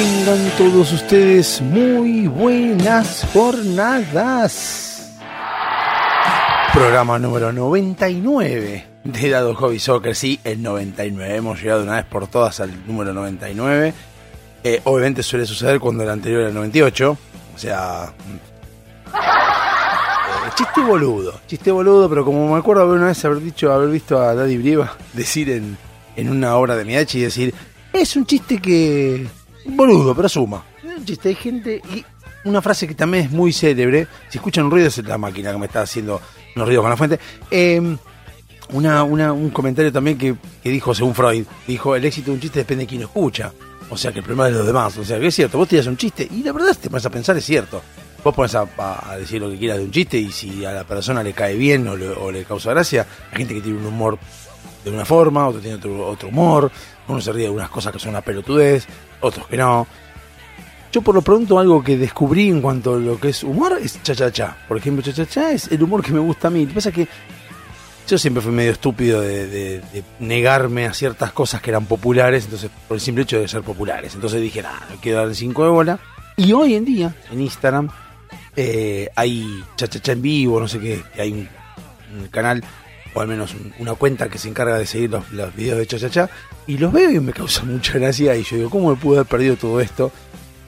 Tengan todos ustedes muy buenas jornadas. Programa número 99 de Dado Hobby Soccer, sí, el 99. Hemos llegado una vez por todas al número 99. Eh, obviamente suele suceder cuando el anterior era el 98. O sea... mm. Eh, chiste boludo, chiste boludo, pero como me acuerdo haber una vez haber dicho, haber visto a Daddy Brieva decir en, en una obra de Miyachi, decir, es un chiste que boludo, pero suma. Un chiste, hay gente y una frase que también es muy célebre. Si escuchan un ruido es la máquina que me está haciendo unos ruidos con la fuente. Eh, una, una- un comentario también que, que dijo, según Freud, dijo, el éxito de un chiste depende de quién lo escucha. O sea, que el problema es de los demás. O sea, que es cierto, vos tiras un chiste y la verdad, si te pones a pensar, es cierto. Vos pones a- a decir lo que quieras de un chiste y si a la persona le cae bien o le, o le causa gracia, hay gente que tiene un humor de una forma, otro tiene otro, otro humor, uno se ríe de algunas cosas que son una pelotudez, otros que no. Yo por lo pronto algo que descubrí en cuanto a lo que es humor es cha-cha-cha. Por ejemplo, cha-cha-cha es el humor que me gusta a mí. Lo que pasa es que yo siempre fui medio estúpido de, negarme a ciertas cosas que eran populares, entonces por el simple hecho de ser populares. Entonces dije, nada, no quiero dar 5 de bola. Y hoy en día, en Instagram, eh, hay cha-cha-cha en vivo, no sé qué, hay un canal, o al menos un- una cuenta que se encarga de seguir los, videos de cha-cha-cha, y los veo y me causa mucha gracia, y yo digo, ¿cómo me pude haber perdido todo esto?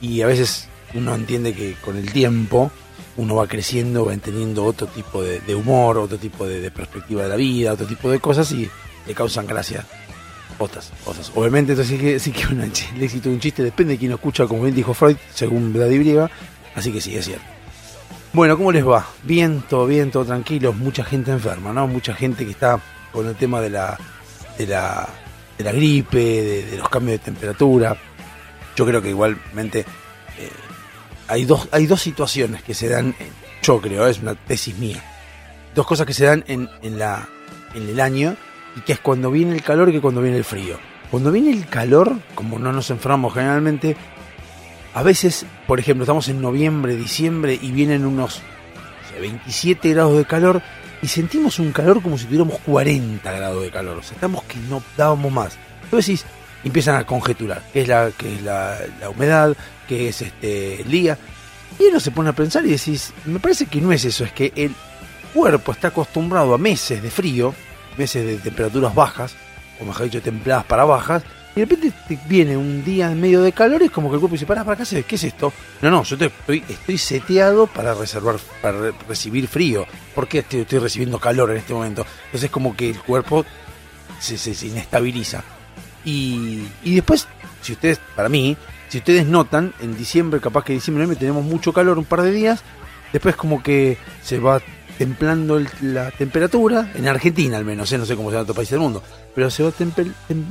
Y a veces uno entiende que con el tiempo uno va creciendo, va entendiendo otro tipo de, humor, otro tipo de, perspectiva de la vida, otro tipo de cosas y le causan gracia otras cosas. Obviamente, entonces sí que, sí que una el éxito de un chiste depende de quién lo escucha, como bien dijo Freud, según Daddy Brieva, así que sí, es cierto. Bueno, ¿cómo les va? Bien, todo bien, todo tranquilo, mucha gente enferma, ¿no? Mucha gente que está con el tema de la, de la, de la gripe, de, los cambios de temperatura. Yo creo que igualmente eh, hay, dos, hay dos situaciones que se dan, yo creo, es una tesis mía, dos cosas que se dan en, en, la, en el año y que es cuando viene el calor y que cuando viene el frío. Cuando viene el calor, como no nos enfermamos generalmente, a veces, por ejemplo, estamos en noviembre, diciembre y vienen unos no sé, 27 grados de calor y sentimos un calor como si tuviéramos 40 grados de calor. O sea, estamos que no dábamos más. Entonces empiezan a conjeturar qué es la, qué es la, la humedad, qué es este el día. Y uno se pone a pensar y decís, me parece que no es eso, es que el cuerpo está acostumbrado a meses de frío, meses de temperaturas bajas, o mejor dicho, templadas para bajas, y de repente te viene un día en medio de calor y es como que el cuerpo dice, para, para acá, ¿qué es esto? No, no, yo te- estoy, seteado para reservar, para re- recibir frío. ¿Por qué estoy, recibiendo calor en este momento? Entonces es como que el cuerpo se, se- se inestabiliza. Y, y después, si ustedes, para mí, si ustedes notan, en diciembre, capaz que diciembre tenemos mucho calor un par de días, después como que se va templando la temperatura, en Argentina al menos, ¿eh? no sé cómo será en otros países del mundo, pero se va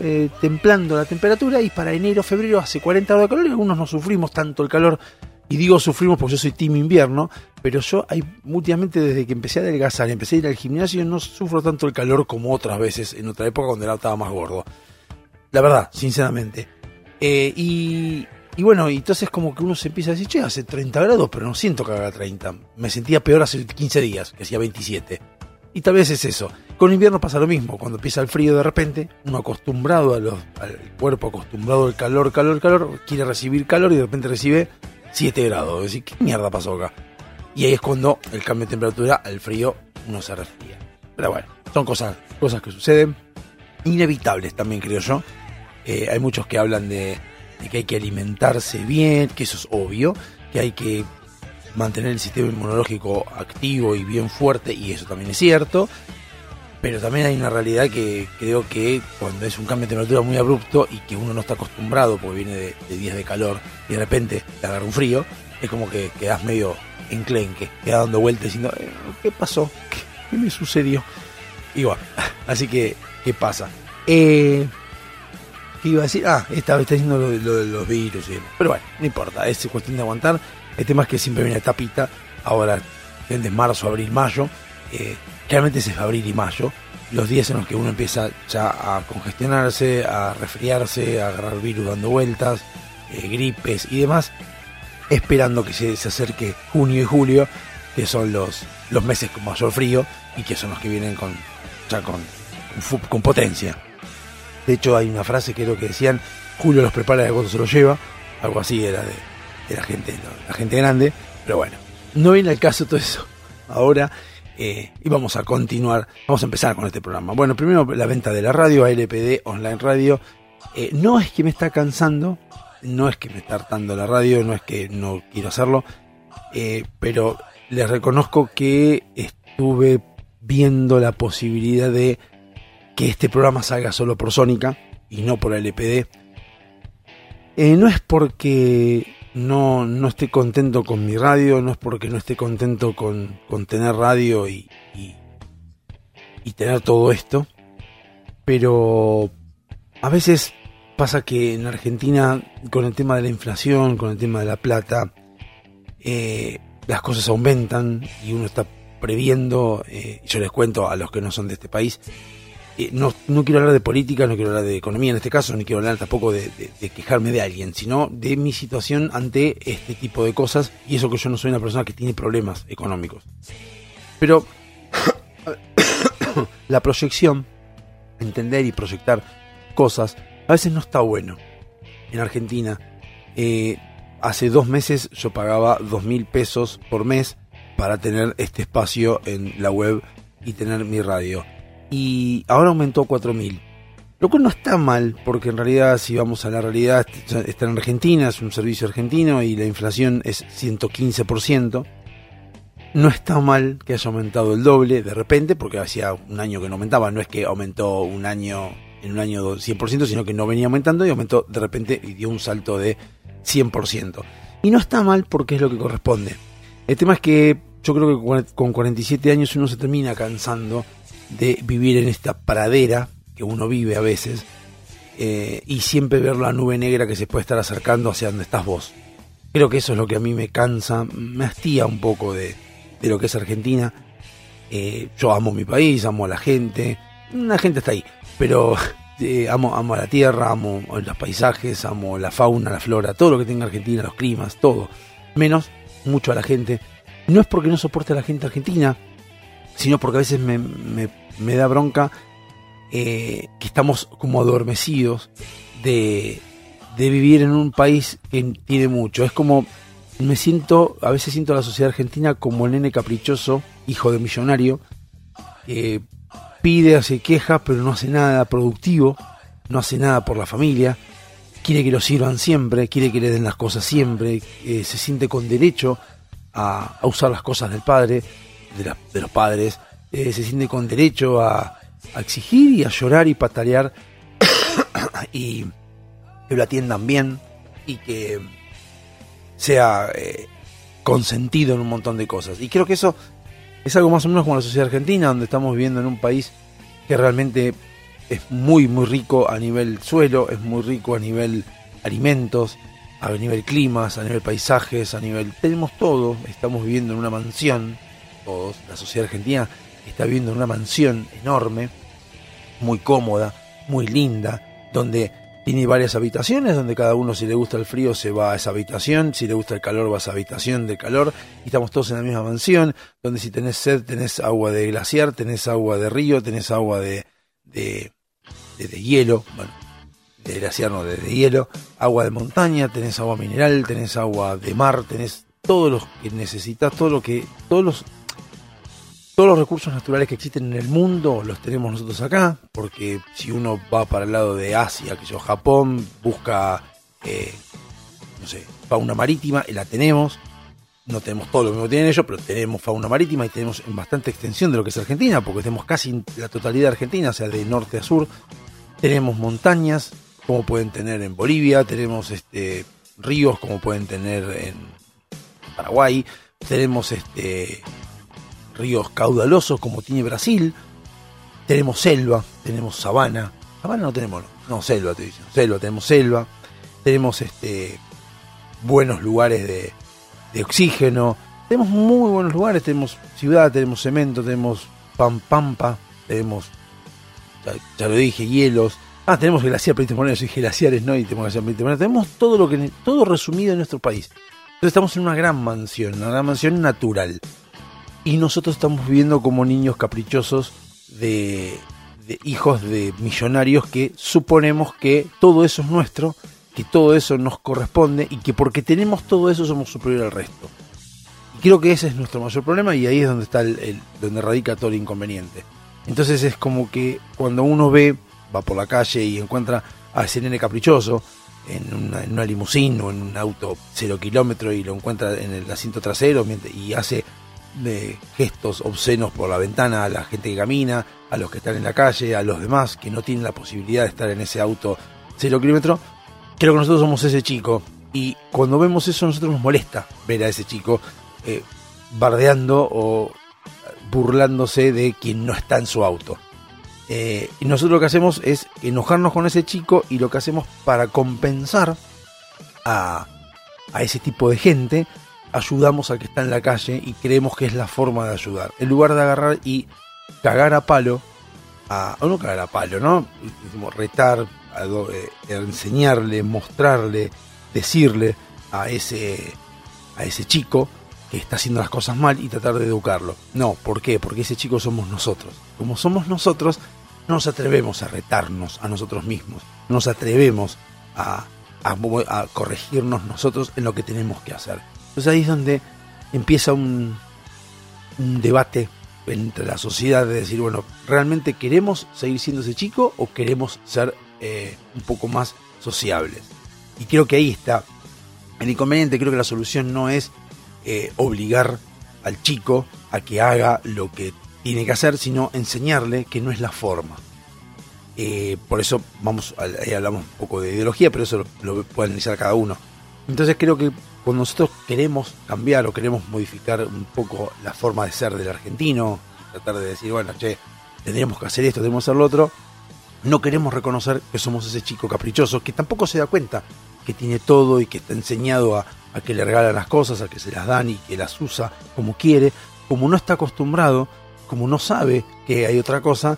eh, templando la temperatura y para enero, febrero hace 40 grados de calor y algunos no sufrimos tanto el calor. Y digo sufrimos porque yo soy team invierno, pero yo hay últimamente desde que empecé a adelgazar empecé a ir al gimnasio no sufro tanto el calor como otras veces en otra época cuando era- estaba más gordo. La verdad, sinceramente. Eh, y, y bueno, entonces como que uno se empieza a decir, che, hace 30 grados, pero no siento que haga 30. Me sentía peor hace 15 días, que hacía 27. Y tal vez es eso. Con invierno pasa lo mismo. Cuando empieza el frío de repente, uno acostumbrado al cuerpo, acostumbrado al calor, calor, calor, quiere recibir calor y de repente recibe 7 grados. Es decir, ¿qué mierda pasó acá? Y ahí es cuando el cambio de temperatura al frío uno se resfría. Pero bueno, son cosas, cosas que suceden. Inevitables también, creo yo. Eh, hay muchos que hablan de, de que hay que alimentarse bien, que eso es obvio, que hay que mantener el sistema inmunológico activo y bien fuerte, y eso también es cierto. Pero también hay una realidad que creo que cuando es un cambio de temperatura muy abrupto y que uno no está acostumbrado porque viene de, días de calor y de repente te agarra un frío, es como que quedas medio enclenque, quedas dando vueltas diciendo, "Eh, ¿qué pasó? ¿Qué, qué me sucedió? Y bueno, así que, ¿qué pasa? Eh, ¿Qué iba a decir? Ah, esta vez está diciendo lo, lo los virus y demás. Pero bueno, no importa, es cuestión de aguantar. El tema es que siempre viene tapita. Ahora, de marzo, abril, mayo. Eh, claramente es abril y mayo. Los días en los que uno empieza ya a congestionarse, a resfriarse, a agarrar virus dando vueltas, eh, gripes y demás. Esperando que se, se acerque junio y julio, que son los, los meses con mayor frío y que son los que vienen con ya con, con con potencia. De hecho, hay una frase que creo que decían, Julio los prepara y agosto se los lleva. Algo así era de, de la, gente, la gente grande. Pero bueno, no viene al caso todo eso ahora. eh, y vamos a continuar, vamos a empezar con este programa. Bueno, primero la venta de la radio, ALPD Online Radio. Eh, no es que me está cansando, no es que me está hartando la radio, no es que no quiero hacerlo. eh, pero les reconozco que estuve viendo la posibilidad de que este programa salga solo por Sónica y no por LPD. Eh, no es porque no, no esté contento con mi radio, no es porque no esté contento con, con tener radio y, y, y tener todo esto, pero a veces pasa que en Argentina, con el tema de la inflación, con el tema de la plata, eh, las cosas aumentan y uno está previendo, eh, yo les cuento a los que no son de este país, eh, no, no quiero hablar de política, no quiero hablar de economía en este caso, ni quiero hablar tampoco de, de- de quejarme de alguien, sino de mi situación ante este tipo de cosas y eso que yo no soy una persona que tiene problemas económicos. Pero la proyección, entender y proyectar cosas, a veces no está bueno. En Argentina, eh, hace dos meses yo pagaba dos mil pesos por mes para tener este espacio en la web y tener mi radio. Y ahora aumentó a cuatro mil. Lo cual no está mal, porque en realidad, si vamos a la realidad, está en Argentina, es un servicio argentino y la inflación es 115%. No está mal que haya aumentado el doble de repente, porque hacía un año que no aumentaba. No es que aumentó un año en un año 100%, sino que no venía aumentando y aumentó de repente y dio un salto de 100%. Y no está mal porque es lo que corresponde. El tema es que yo creo que con 47 años uno se termina cansando de vivir en esta pradera que uno vive a veces eh, y siempre ver la nube negra que se puede estar acercando hacia donde estás vos. Creo que eso es lo que a mí me cansa, me hastía un poco de, de lo que es Argentina. Eh, yo amo mi país, amo a la gente, la gente está ahí, pero eh, amo, amo a la tierra, amo los paisajes, amo la fauna, la flora, todo lo que tenga Argentina, los climas, todo. Menos mucho a la gente. No es porque no soporte a la gente argentina, sino porque a veces me, me- me da bronca eh, que estamos como adormecidos de, de vivir en un país que tiene mucho. Es como, me siento, a veces siento a la sociedad argentina como el nene caprichoso, hijo de millonario, que pide, hace quejas, pero no hace nada productivo, no hace nada por la familia, quiere que lo sirvan siempre, quiere que le den las cosas siempre, eh, se siente con derecho a, a usar las cosas del padre, de, los padres, eh, se siente con derecho a, exigir y a llorar y patalear y que lo atiendan bien y que sea eh, consentido en un montón de cosas. Y creo que eso es algo más o menos como la sociedad argentina, donde estamos viviendo en un país que realmente es muy, muy rico a nivel suelo, es muy rico a nivel alimentos, a nivel climas, a nivel paisajes, a nivel... Tenemos todo, estamos viviendo en una mansión, todos, la sociedad argentina está viviendo en una mansión enorme, muy cómoda, muy linda, donde tiene varias habitaciones, donde cada uno si le gusta el frío se va a esa habitación, si le gusta el calor va a esa habitación de calor, y estamos todos en la misma mansión, donde si tenés sed tenés agua de glaciar, tenés agua de río, tenés agua de, de, de, hielo, bueno, de glaciar no, de, de hielo, agua de montaña, tenés agua mineral, tenés agua de mar, tenés todo lo que necesitas, todo lo que, todos los todos los recursos naturales que existen en el mundo los tenemos nosotros acá, porque si uno va para el lado de Asia, que yo Japón, busca, eh, no sé, fauna marítima, y la tenemos. No tenemos todo lo mismo que tienen ellos, pero tenemos fauna marítima y tenemos en bastante extensión de lo que es Argentina, porque tenemos casi la totalidad de Argentina, o sea, de norte a sur. Tenemos montañas, como pueden tener en Bolivia, tenemos este ríos, como pueden tener en Paraguay, tenemos este ríos caudalosos como tiene Brasil, tenemos selva, tenemos sabana, Sabana no tenemos, no, selva, te dicen. Selva, tenemos selva. Tenemos este buenos lugares de, oxígeno. Tenemos muy buenos lugares. Tenemos ciudad, tenemos cemento, tenemos pampa, tenemos, ya, lo dije, hielos. Ah, tenemos glaciar y glaciares, ¿no? Y tenemos glaciar Tenemos todo lo que todo resumido en nuestro país. Entonces estamos en una gran mansión, una gran mansión natural. Y nosotros estamos viviendo como niños caprichosos de, hijos de millonarios que suponemos que todo eso es nuestro, que todo eso nos corresponde y que porque tenemos todo eso somos superiores al resto. Y creo que ese es nuestro mayor problema y ahí es donde está el, donde radica todo el inconveniente. Entonces es como que cuando uno ve, va por la calle y encuentra a ese nene caprichoso en una, en una limusina o en un auto cero kilómetro y lo encuentra en el asiento trasero y hace de gestos obscenos por la ventana a la gente que camina, a los que están en la calle, a los demás que no tienen la posibilidad de estar en ese auto cero kilómetro. Creo que nosotros somos ese chico y cuando vemos eso nosotros nos molesta ver a ese chico eh, bardeando o burlándose de quien no está en su auto. Eh, y nosotros lo que hacemos es enojarnos con ese chico y lo que hacemos para compensar a, a ese tipo de gente ayudamos al que está en la calle y creemos que es la forma de ayudar. En lugar de agarrar y cagar a palo, a, o no cagar a palo, ¿no? retar, eh, enseñarle, mostrarle, decirle a ese, a ese chico que está haciendo las cosas mal y tratar de educarlo. No, ¿por qué? Porque ese chico somos nosotros. Como somos nosotros, no nos atrevemos a retarnos a nosotros mismos. No nos atrevemos a, a corregirnos nosotros en lo que tenemos que hacer. Entonces ahí es donde empieza un, debate entre la sociedad de decir, bueno, ¿realmente queremos seguir siendo ese chico o queremos ser eh, un poco más sociables? Y creo que ahí está el inconveniente, creo que la solución no es eh, obligar al chico a que haga lo que tiene que hacer, sino enseñarle que no es la forma. Eh, por eso vamos, ahí hablamos un poco de ideología, pero eso lo, lo puede analizar cada uno. Entonces creo que cuando nosotros queremos cambiar o queremos modificar un poco la forma de ser del argentino, tratar de decir, bueno, che, tendríamos que hacer esto, tendríamos que hacer lo otro, no queremos reconocer que somos ese chico caprichoso que tampoco se da cuenta que tiene todo y que está enseñado a, que le regalan las cosas, a que se las dan y que las usa como quiere, como no está acostumbrado, como no sabe que hay otra cosa,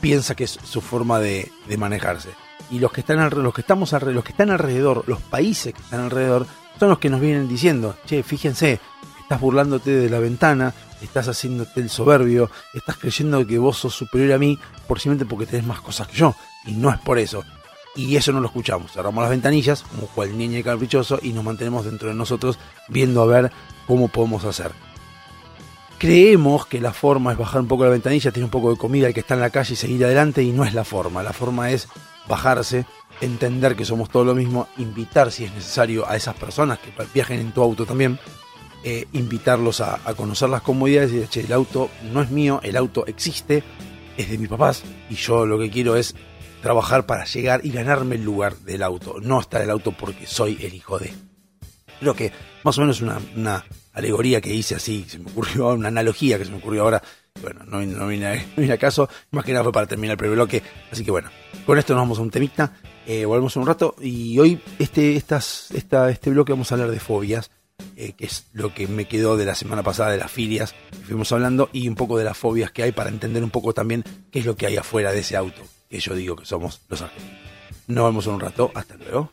piensa que es su forma de, manejarse. Y los que están los que estamos los que están alrededor, los países que están alrededor, son los que nos vienen diciendo, che, fíjense, estás burlándote de la ventana, estás haciéndote el soberbio, estás creyendo que vos sos superior a mí por simplemente porque tenés más cosas que yo, y no es por eso. Y eso no lo escuchamos, cerramos las ventanillas, como cual niño caprichoso, y nos mantenemos dentro de nosotros viendo a ver cómo podemos hacer. Creemos que la forma es bajar un poco la ventanilla, tener un poco de comida al que está en la calle y seguir adelante, y no es la forma. La forma es bajarse, entender que somos todo lo mismo, invitar si es necesario a esas personas que viajen en tu auto también, eh, invitarlos a, conocer las comodidades y decir, che, el auto no es mío, el auto existe, es de mis papás y yo lo que quiero es trabajar para llegar y ganarme el lugar del auto, no estar el auto porque soy el hijo de. Creo que más o menos una, una alegoría que hice así, se me ocurrió, una analogía que se me ocurrió ahora, bueno, no, no, viene, a, caso, más que nada fue para terminar el primer bloque, así que bueno, con esto nos vamos a un temita eh, volvemos un rato y hoy este, estas, esta, este bloque vamos a hablar de fobias, eh, que es lo que me quedó de la semana pasada de las filias que fuimos hablando y un poco de las fobias que hay para entender un poco también qué es lo que hay afuera de ese auto, que yo digo que somos los argentinos. Nos vemos en un rato, hasta luego.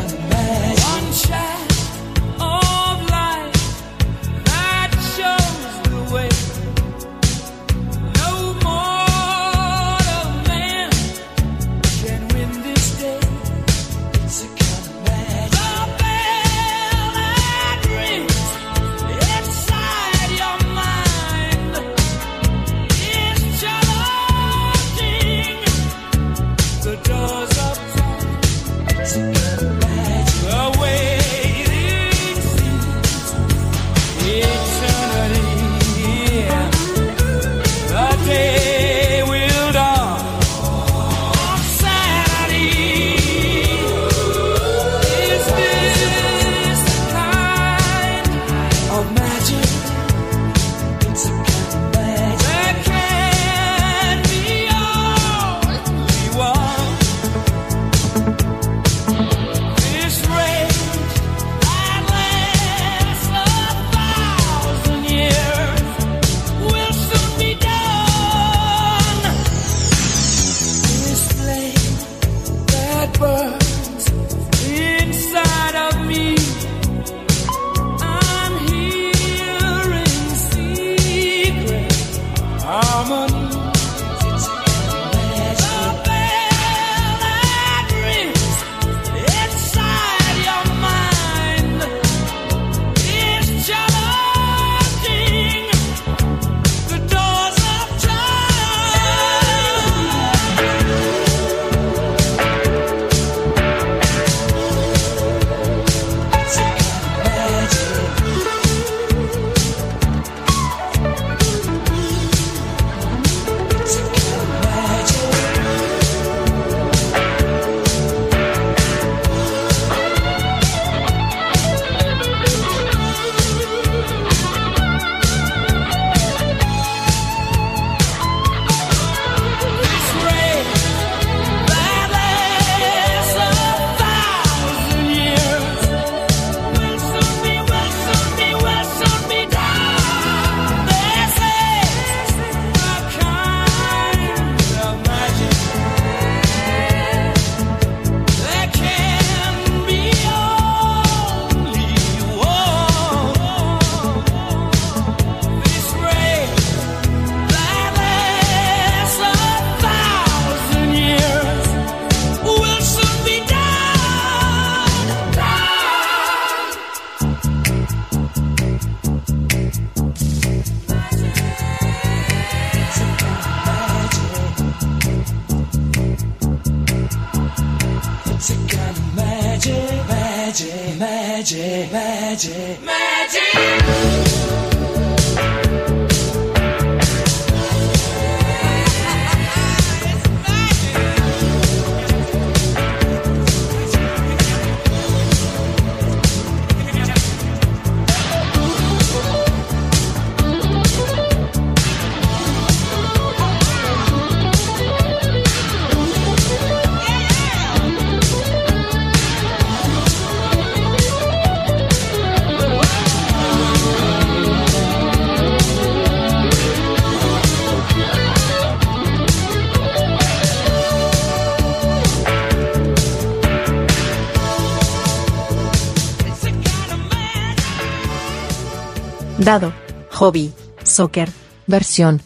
Hobby, soccer, Versión.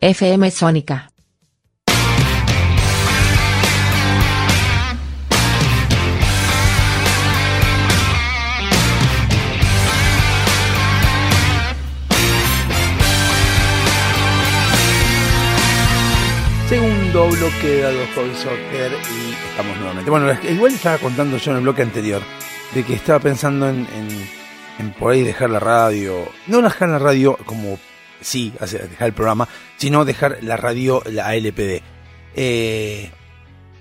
FM Sónica. Segundo bloque de Hobby Soccer y estamos nuevamente. Bueno, igual estaba contando yo en el bloque anterior de que estaba pensando en, en- en por ahí dejar la radio. No dejar la radio como sí, dejar el programa, sino dejar la radio, la ALPD. Eh,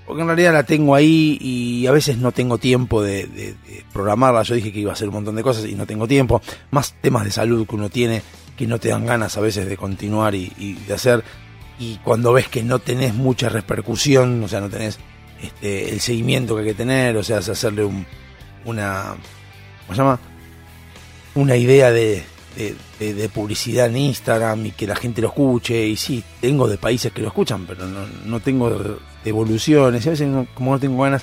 porque en realidad la tengo ahí y a veces no tengo tiempo de, programarla. Yo dije que iba a hacer un montón de cosas y no tengo tiempo. Más temas de salud que uno tiene que no te dan ganas a veces de continuar y, de hacer. Y cuando ves que no tenés mucha repercusión, o sea, no tenés este, el seguimiento que hay que tener, o sea, hacerle un, una. ¿Cómo se llama? Una idea de, de- publicidad en Instagram y que la gente lo escuche. Y sí, tengo de países que lo escuchan, pero no, no tengo de- devoluciones. Y a veces, como no tengo ganas,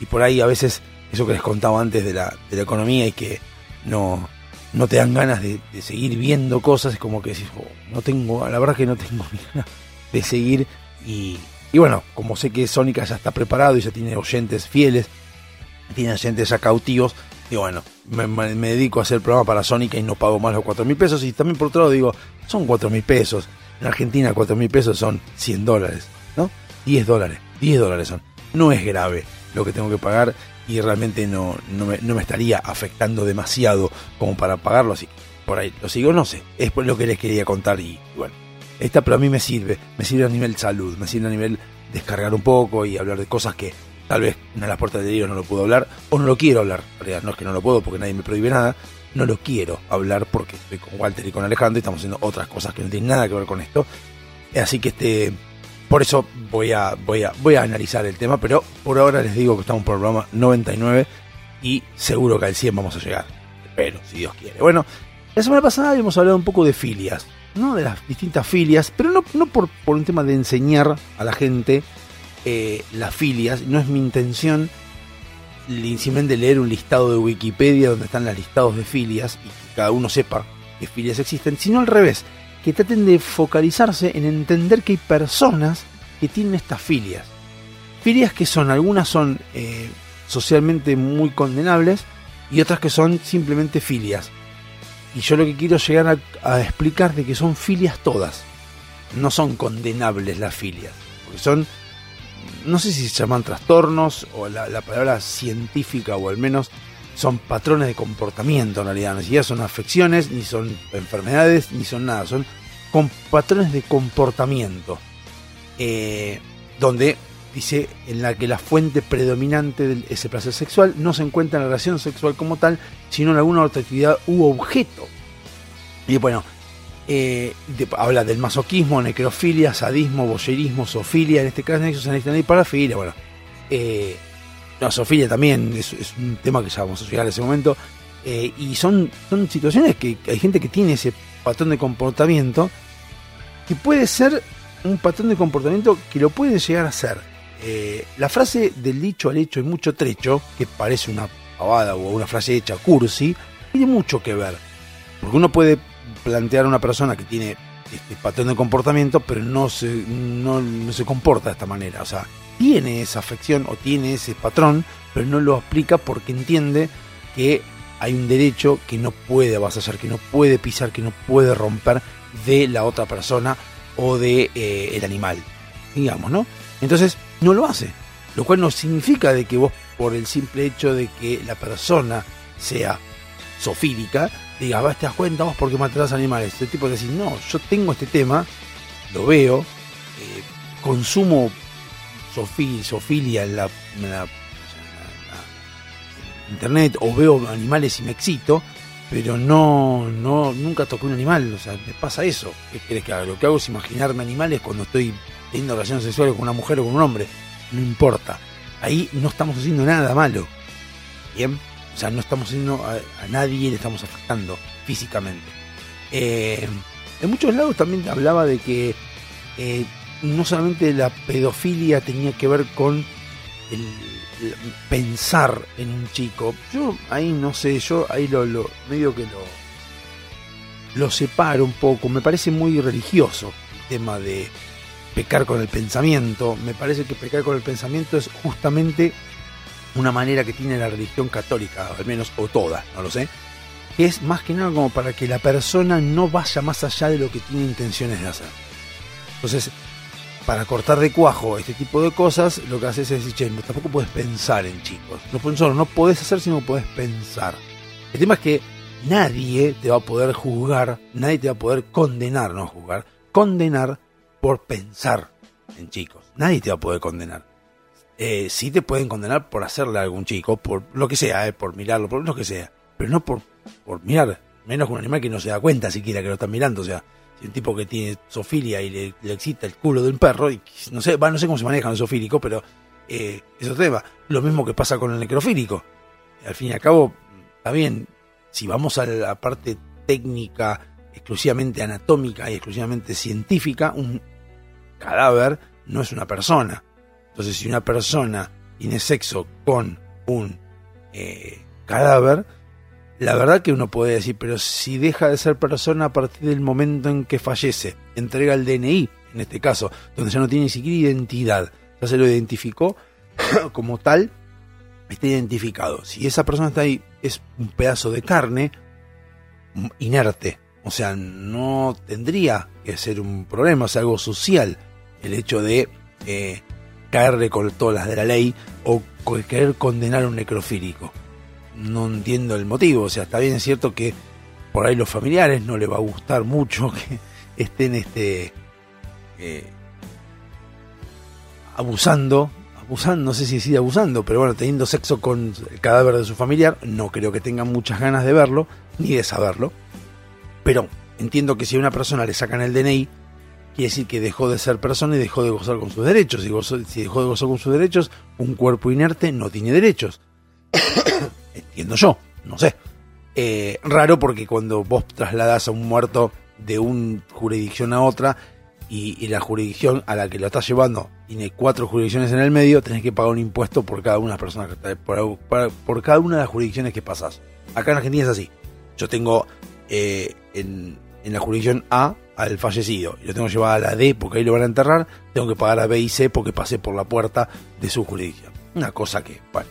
y por ahí a veces, eso que les contaba antes de la, de la economía y que no, no te dan ganas de, seguir viendo cosas, es como que decís, "Oh, no tengo, la verdad que no tengo ganas de seguir. Y, y bueno, como sé que Sónica ya está preparado y ya tiene oyentes fieles, tiene oyentes ya cautivos, digo, bueno, me, dedico a hacer programa para Sónica y no pago más los 4 mil pesos. Y también por otro lado digo, son 4 mil pesos. En Argentina 4 mil pesos son 100 dólares, ¿no? 10 dólares, 10 dólares son. No es grave lo que tengo que pagar y realmente no, no, me, no me estaría afectando demasiado como para pagarlo así. Por ahí lo sigo, no sé. Es lo que les quería contar y, y bueno. Esta pero a mí me sirve, me sirve a nivel salud, me sirve a nivel descargar un poco y hablar de cosas que tal vez en las puertas de Dios no lo puedo hablar o no lo quiero hablar. En realidad no es que no lo puedo porque nadie me prohíbe nada, no lo quiero hablar porque estoy con Walter y con Alejandro y estamos haciendo otras cosas que no tienen nada que ver con esto. Así que este por eso voy a, voy a, voy a analizar el tema, pero por ahora les digo que estamos por el programa 99 y seguro que al 100 vamos a llegar. Espero, si Dios quiere. Bueno, la semana pasada habíamos hablado un poco de filias, ¿no? De las distintas filias, pero no, no por, por un tema de enseñar a la gente eh, las filias, no es mi intención simplemente leer un listado de Wikipedia donde están los listados de filias y que cada uno sepa qué filias existen, sino al revés, que traten de focalizarse en entender que hay personas que tienen estas filias. Filias que son, algunas son eh, socialmente muy condenables y otras que son simplemente filias. Y yo lo que quiero llegar a, a explicar de que son filias todas. No son condenables las filias. Porque son, no sé si se llaman trastornos o la, la palabra científica o al menos son patrones de comportamiento en realidad. Ni siquiera son afecciones, ni son enfermedades, ni son nada. Son patrones de comportamiento. Eh, donde dice en la que la fuente predominante de ese placer sexual no se encuentra en la relación sexual como tal, sino en alguna otra actividad u objeto. Y bueno, eh, habla del masoquismo, necrofilia, sadismo, boyerismo, zoofilia, en este caso nexos en y parafilia, bueno. Eh, no, zoofilia también es, un tema que ya vamos a llegar a ese momento. eh, y son, son situaciones que hay gente que tiene ese patrón de comportamiento que puede ser un patrón de comportamiento que lo puede llegar a ser. Eh, la frase del dicho al hecho hay mucho trecho, que parece una pavada o una frase hecha cursi, tiene mucho que ver. Porque uno puede plantear a una persona que tiene este patrón de comportamiento, pero no se, no, no se comporta de esta manera. O sea, tiene esa afección o tiene ese patrón, pero no lo aplica porque entiende que hay un derecho que no puede avasallar, que no puede pisar, que no puede romper de la otra persona o de eh, el animal, digamos, ¿no? Entonces no lo hace, lo cual no significa de que vos por el simple hecho de que la persona sea sofílica, diga, vas, te das cuenta vos por qué matarás animales. Este tipo de decir, no, yo tengo este tema, lo veo, eh, consumo sofi- sofilia en la, en internet o veo animales y me excito, pero no, no, nunca toqué un animal, o sea, me pasa eso. ¿Qué querés que haga? Lo que hago es imaginarme animales cuando estoy teniendo relaciones sexuales con una mujer o con un hombre, no importa. Ahí no estamos haciendo nada malo. Bien, o sea, no estamos haciendo a, nadie, le estamos afectando físicamente. Eh, en muchos lados también hablaba de que eh, no solamente la pedofilia tenía que ver con el pensar en un chico. Yo ahí no sé, yo ahí lo, lo medio que lo lo separo un poco. Me parece muy religioso el tema de pecar con el pensamiento. Me parece que pecar con el pensamiento es justamente una manera que tiene la religión católica, al menos, o toda, no lo sé, que es más que nada como para que la persona no vaya más allá de lo que tiene intenciones de hacer. Entonces, para cortar de cuajo este tipo de cosas, lo que haces es decir, che, no, tampoco puedes pensar en chicos. No, pueden- solo no podés hacer, sino puedes pensar. El tema es que nadie te va a poder juzgar, nadie te va a poder condenar, no juzgar, condenar por pensar en chicos. Nadie te va a poder condenar. Eh, sí te pueden condenar por hacerle a algún chico, por lo que sea, eh, por mirarlo, por lo que sea, pero no por, por mirar, menos con un animal que no se da cuenta siquiera que lo están mirando, o sea, si un tipo que tiene sofilia y le, excita el culo de un perro, y no sé, va, no sé cómo se maneja el sofílico, pero eh, es otro tema. Lo mismo que pasa con el necrofílico. Al fin y al cabo, está bien, si vamos a la parte técnica, exclusivamente anatómica y exclusivamente científica, un cadáver no es una persona. Entonces, si una persona tiene sexo con un eh, cadáver, la verdad que uno puede decir, pero si deja de ser persona a partir del momento en que fallece, entrega el DNI, en este caso, donde ya no tiene ni siquiera identidad, ya se lo identificó como tal, está identificado. Si esa persona está ahí, es un pedazo de carne mm, inerte. O sea, no tendría que ser un problema, es algo social el hecho de eh, caerle con todas las de la ley o querer condenar a un necrofílico. No entiendo el motivo, o sea, está bien cierto que por ahí los familiares no les va a gustar mucho que estén este eh, abusando, abusando, no sé si decir abusando, pero bueno, teniendo sexo con el cadáver de su familiar, no creo que tengan muchas ganas de verlo ni de saberlo. Pero entiendo que si a una persona le sacan el DNI, quiere decir que dejó de ser persona y dejó de gozar con sus derechos. Si, gozó- si dejó de gozar con sus derechos, un cuerpo inerte no tiene derechos. Entiendo yo, no sé. Eh, raro porque cuando vos trasladas a un muerto de una jurisdicción a otra y, la jurisdicción a la que lo estás llevando tiene cuatro jurisdicciones en el medio, tenés que pagar un impuesto por cada una de las personas que por, cada una de las jurisdicciones que pasás. Acá en Argentina es así. Yo tengo eh, en, en la jurisdicción A al fallecido y lo tengo que llevar a la D porque ahí lo van a enterrar, tengo que pagar a B y C porque pasé por la puerta de su jurisdicción. Una cosa que, bueno,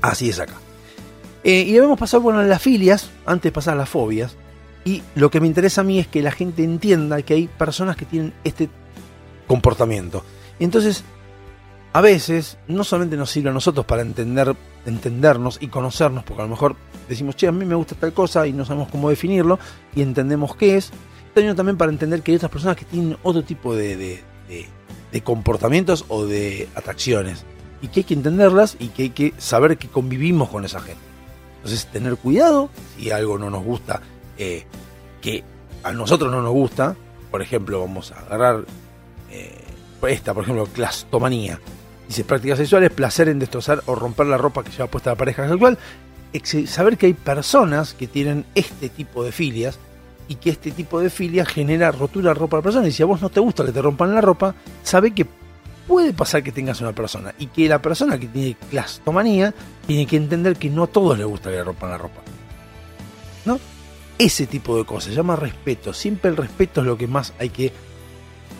así es acá. Eh, y debemos pasar a las filias, antes de pasar a las fobias. Y lo que me interesa a mí es que la gente entienda que hay personas que tienen este comportamiento. Entonces, a veces, no solamente nos sirve a nosotros para entender, entendernos y conocernos, porque a lo mejor decimos, che, a mí me gusta tal cosa y no sabemos cómo definirlo, y entendemos qué es, sino también para entender que hay otras personas que tienen otro tipo de, de- de- de comportamientos o de atracciones, y que hay que entenderlas y que hay que saber que convivimos con esa gente. Entonces, tener cuidado si algo no nos gusta, eh, que a nosotros no nos gusta, por ejemplo, vamos a agarrar eh, esta, por ejemplo, clastomanía. Dice, prácticas sexuales, placer en destrozar o romper la ropa que lleva puesta la pareja sexual. Ex- Saber que hay personas que tienen este tipo de filias y que este tipo de filia genera rotura de ropa a la persona. Y si a vos no te gusta que te rompan la ropa, sabe que puede pasar que tengas una persona y que la persona que tiene clastomanía tiene que entender que no a todos les gusta que le rompan la ropa. ¿No? Ese tipo de cosas, se llama respeto. Siempre el respeto es lo que más hay que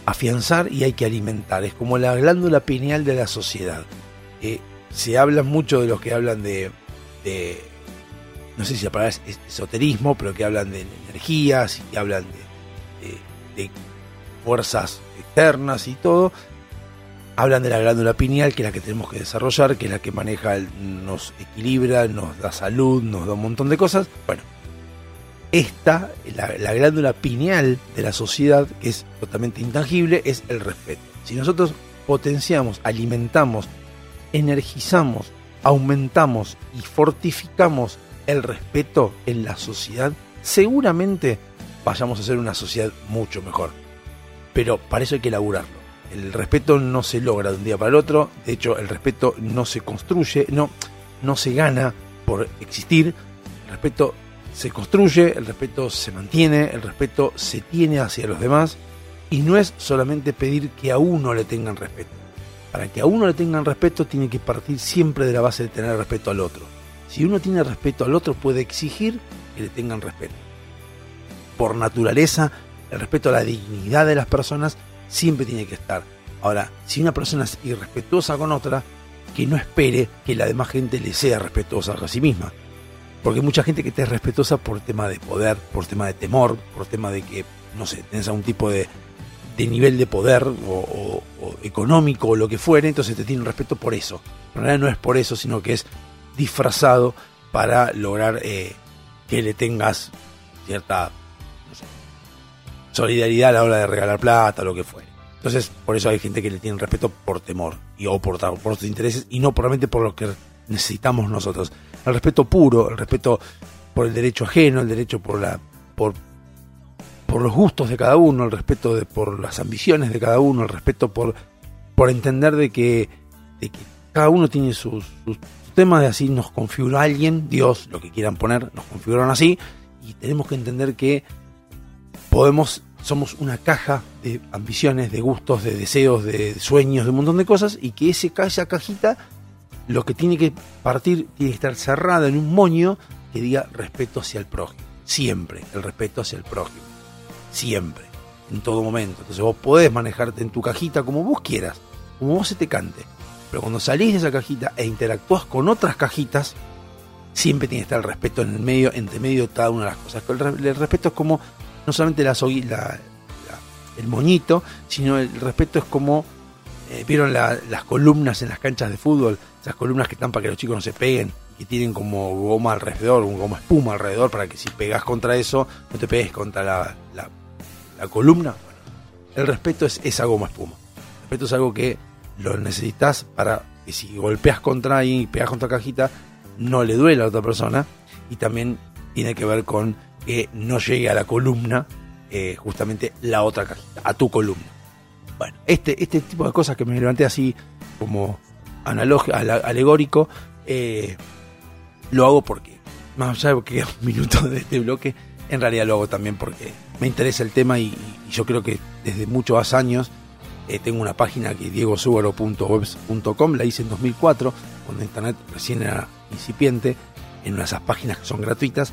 afianzar y hay que alimentar. Es como la glándula pineal de la sociedad. Eh, se habla mucho de los que hablan de, de- no sé si la palabra es es esoterismo, pero que hablan de energías y que hablan de, de- de fuerzas externas y todo. hablan de la glándula pineal, que es la que tenemos que desarrollar, que es la que maneja, nos equilibra, nos da salud, nos da un montón de cosas. Bueno, esta, la, la glándula pineal de la sociedad, que es totalmente intangible, es el respeto. Si nosotros potenciamos, alimentamos, energizamos, aumentamos y fortificamos el respeto en la sociedad, seguramente vayamos a ser una sociedad mucho mejor. Pero para eso hay que elaborarlo. El respeto no se logra de un día para el otro, de hecho el respeto no se construye, no, no se gana por existir, el respeto se construye, el respeto se mantiene, el respeto se tiene hacia los demás y no es solamente pedir que a uno le tengan respeto. Para que a uno le tengan respeto tiene que partir siempre de la base de tener respeto al otro. Si uno tiene respeto al otro puede exigir que le tengan respeto. Por naturaleza, el respeto a la dignidad de las personas siempre tiene que estar. Ahora, si una persona es irrespetuosa con otra, que no espere que la demás gente le sea respetuosa a sí misma. Porque hay mucha gente que te es respetuosa por tema de poder, por tema de temor, por tema de que, no sé, tenés algún tipo de, de nivel de poder o, económico o lo que fuere, entonces te tienen respeto por eso. En realidad no es por eso, sino que es disfrazado para lograr eh, que le tengas cierta solidaridad a la hora de regalar plata, o lo que fuere. Entonces, por eso hay gente que le tiene respeto por temor y o por, por sus intereses y no probablemente por lo que necesitamos nosotros. El respeto puro, el respeto por el derecho ajeno, el derecho por la por, por los gustos de cada uno, el respeto de, por las ambiciones de cada uno, el respeto por, por entender de que, de que cada uno tiene sus, sus temas de así nos configuró alguien, Dios, lo que quieran poner, nos configuraron así y tenemos que entender que podemos, somos una caja de ambiciones, de gustos, de deseos, de sueños, de un montón de cosas, y que ese, esa cajita lo que tiene que partir tiene que estar cerrada en un moño que diga respeto hacia el prójimo. Siempre, el respeto hacia el prójimo. Siempre, en todo momento. Entonces vos podés manejarte en tu cajita como vos quieras, como vos se te cante. Pero cuando salís de esa cajita e interactúas con otras cajitas, siempre tiene que estar el respeto en el medio, entre medio de cada una de las cosas. El, respeto es como no solamente la, la, el moñito, sino el respeto es como, eh, vieron las columnas en las canchas de fútbol, esas columnas que están para que los chicos no se peguen, que tienen como goma alrededor, como espuma alrededor, para que si pegas contra eso, no te pegues contra la, la columna. el respeto es esa goma espuma. El respeto es algo que lo necesitas para que si golpeas contra ahí y pegas contra cajita, no le duele a otra persona. Y también tiene que ver con que no llegue a la columna eh, justamente la otra cajita, a tu columna. Bueno, este, este tipo de cosas que me levanté así como alegórico, eh, lo hago porque, más allá de que un minuto de este bloque, en realidad lo hago también porque me interesa el tema y, yo creo que desde muchos años eh, tengo una página que es diegosugaro.webs.com, la hice en 2004, cuando Internet recién era incipiente, en una de esas páginas que son gratuitas,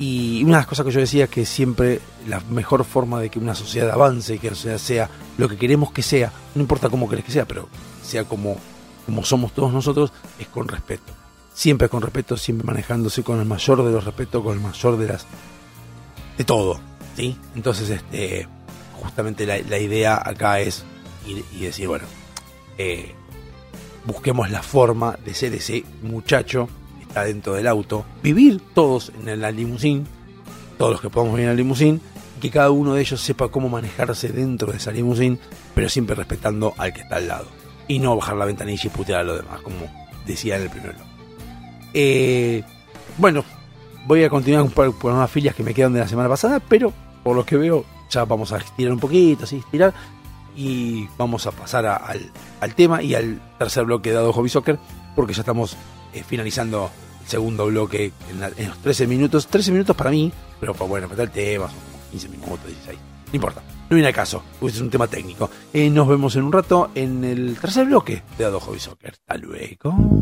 y una de las cosas que yo decía es que siempre la mejor forma de que una sociedad avance y que la sociedad sea lo que queremos que sea, no importa cómo querés que sea, pero sea como, como somos todos nosotros, es con respeto. Siempre con respeto, siempre manejándose con el mayor de los respetos, con el mayor de las. de todo. ¿sí? Entonces, este justamente la, idea acá es ir y decir, bueno, eh, busquemos la forma de ser ese muchacho dentro del auto, vivir todos en la limusín, todos los que podamos vivir en la limusín, que cada uno de ellos sepa cómo manejarse dentro de esa limusín, pero siempre respetando al que está al lado. Y no bajar la ventanilla y putear a los demás, como decía en el primero. Eh, bueno, voy a continuar con, con unas filias que me quedan de la semana pasada, pero por lo que veo ya vamos a estirar un poquito, así, estirar. Y vamos a pasar al, al, tema y al tercer bloque dado Hobby Soccer, porque ya estamos eh, finalizando el segundo bloque en, los 13 minutos. 13 minutos para mí, pero pues bueno, para el tema, son 15 minutos, 16. No importa, no viene al caso, pues es un tema técnico. Eh, nos vemos en un rato en el tercer bloque de Ado Hobby Soccer. Hasta luego.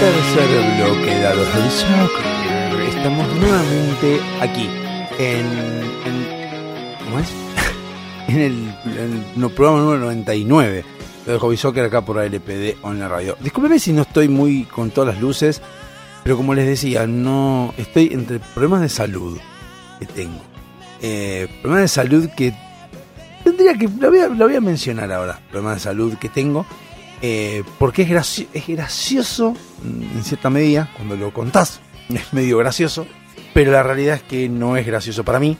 Tercer bloque dados del soccer. Estamos nuevamente aquí en, en- ¿cómo es? en el, en el programa número 99 de Hobby Soccer acá por ALPD on la radio. Discúlpeme si no estoy muy con todas las luces, pero como les decía, no estoy entre problemas de salud que tengo. Eh, problemas de salud que tendría que lo voy a, mencionar ahora, problemas de salud que tengo. eh, porque es, graci- es gracioso en cierta medida cuando lo contás, es medio gracioso, pero la realidad es que no es gracioso para mí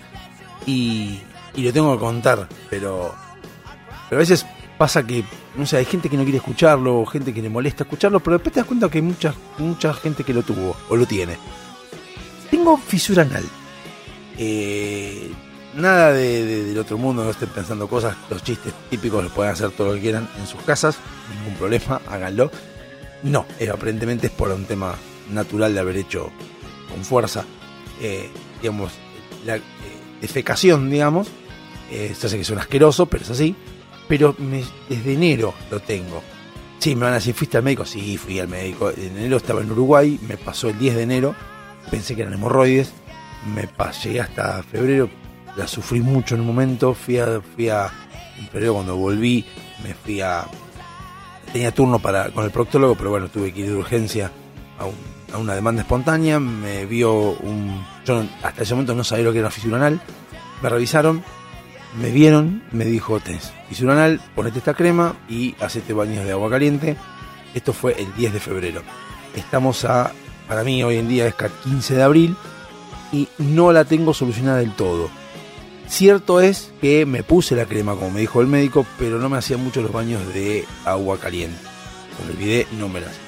y, y lo tengo que contar, pero, pero a veces pasa que, no sé, hay gente que no quiere escucharlo, gente que le molesta escucharlo, pero después te das cuenta que hay mucha, mucha gente que lo tuvo o lo tiene. Tengo fisura anal. Eh, nada de- del otro mundo, no estén pensando cosas, los chistes típicos los pueden hacer todo lo que quieran en sus casas, ningún problema, háganlo. No, eh, aparentemente es por un tema natural de haber hecho con fuerza, eh, digamos, la eh, defecación, digamos. Eh, yo sé que suena asqueroso, pero es así. Pero desde enero lo tengo. Sí, me van a decir, ¿fuiste al médico? Sí, fui al médico. En enero estaba en Uruguay, me pasó el 10 de enero, pensé que eran hemorroides, me pa- llegué hasta febrero, la sufrí mucho en un momento, fui a, fui a en febrero cuando volví, me fui a... Tenía turno para con el proctólogo, pero bueno, tuve que ir de urgencia a, un- a una demanda espontánea, me vio un... Yo hasta ese momento no sabía lo que era una me revisaron, me vieron, me dijo, tenés fisura anal, ponete esta crema y hacete baños de agua caliente. Esto fue el 10 de febrero. Estamos a, para mí hoy en día es 15 de abril y no la tengo solucionada del todo. Cierto es que me puse la crema, como me dijo el médico, pero no me hacía mucho los baños de agua caliente. Me olvidé, no me las hacía.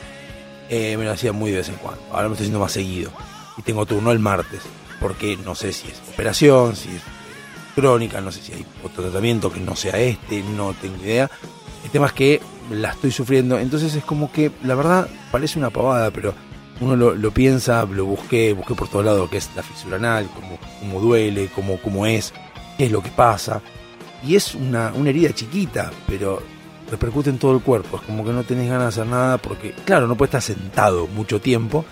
Eh, me lo hacía muy de vez en cuando. Ahora me estoy haciendo más seguido. Y tengo turno el martes. Porque no sé si es operación, si es crónica, no sé si hay otro tratamiento que no sea este, no tengo idea. El tema es que la estoy sufriendo. Entonces es como que, la verdad, parece una pavada, pero uno lo, lo piensa, lo busqué, busqué por todos lados qué es la fisura anal, cómo, cómo duele, cómo, cómo es, qué es lo que pasa. Y es una, una herida chiquita, pero repercute en todo el cuerpo. Es como que no tenés ganas de hacer nada porque, claro, no puedes estar sentado mucho tiempo.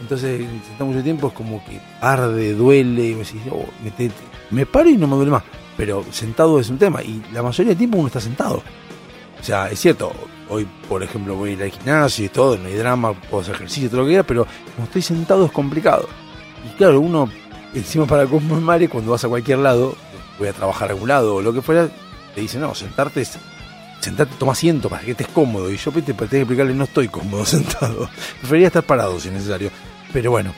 Entonces, sentado mucho tiempo es como que arde, duele, y me decís, oh, metete. Me paro y no me duele más. Pero sentado es un tema y la mayoría del tiempo uno está sentado. O sea, es cierto, hoy por ejemplo voy a ir al gimnasio y todo, no hay drama, puedo hacer ejercicio, todo lo que quiera, pero como estoy sentado es complicado. Y claro, uno, encima para conformar, cuando vas a cualquier lado, voy a trabajar a algún lado o lo que fuera, te dice, no, sentarte es toma asiento para que estés cómodo. Y yo te tengo que explicarle, no estoy cómodo sentado. Preferiría estar parado si es necesario. Pero bueno,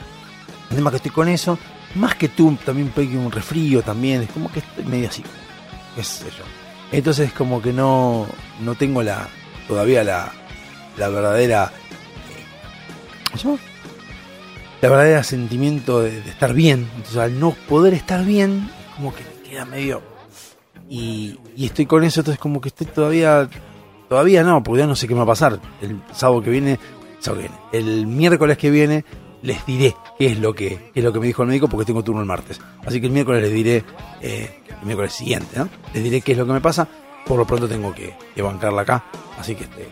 el tema que estoy con eso, más que tú, también pegué un resfrío también, es como que estoy medio así. Sé yo. Entonces como que no, no tengo la, todavía la, la verdadera, eh, ¿cómo se llama? La verdadera sentimiento de, de estar bien. Entonces al no poder estar bien, como que medio y, estoy con eso, entonces como que estoy todavía, todavía no, porque ya no sé qué me va a pasar. El sábado que viene, sábado que viene, el miércoles que viene les diré qué es lo que es lo que me dijo el médico porque tengo turno el martes. Así que el miércoles les diré, eh, el miércoles siguiente, ¿no? Les diré qué es lo que me pasa. Por lo pronto tengo que, que bancarla acá. Así que este,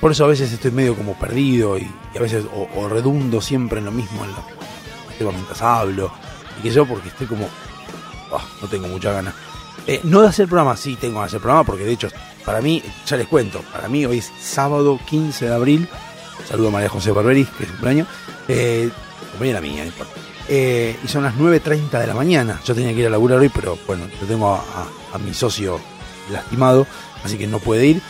por eso a veces estoy medio como perdido y, a veces o, redundo siempre en lo mismo en lo, tema mientras hablo. Y que yo porque estoy como, ah, no tengo mucha ganas. Eh, no de hacer programa, sí tengo que hacer programa porque de hecho, para mí, ya les cuento, para mí hoy es sábado 15 de abril. Saludo a María José Barberis, que es cumpleaños. Eh, compañera mía, no. Eh, y son las 9.30 de la mañana. Yo tenía que ir a laburar hoy, pero bueno, yo tengo a, mi socio lastimado, así que no puede ir.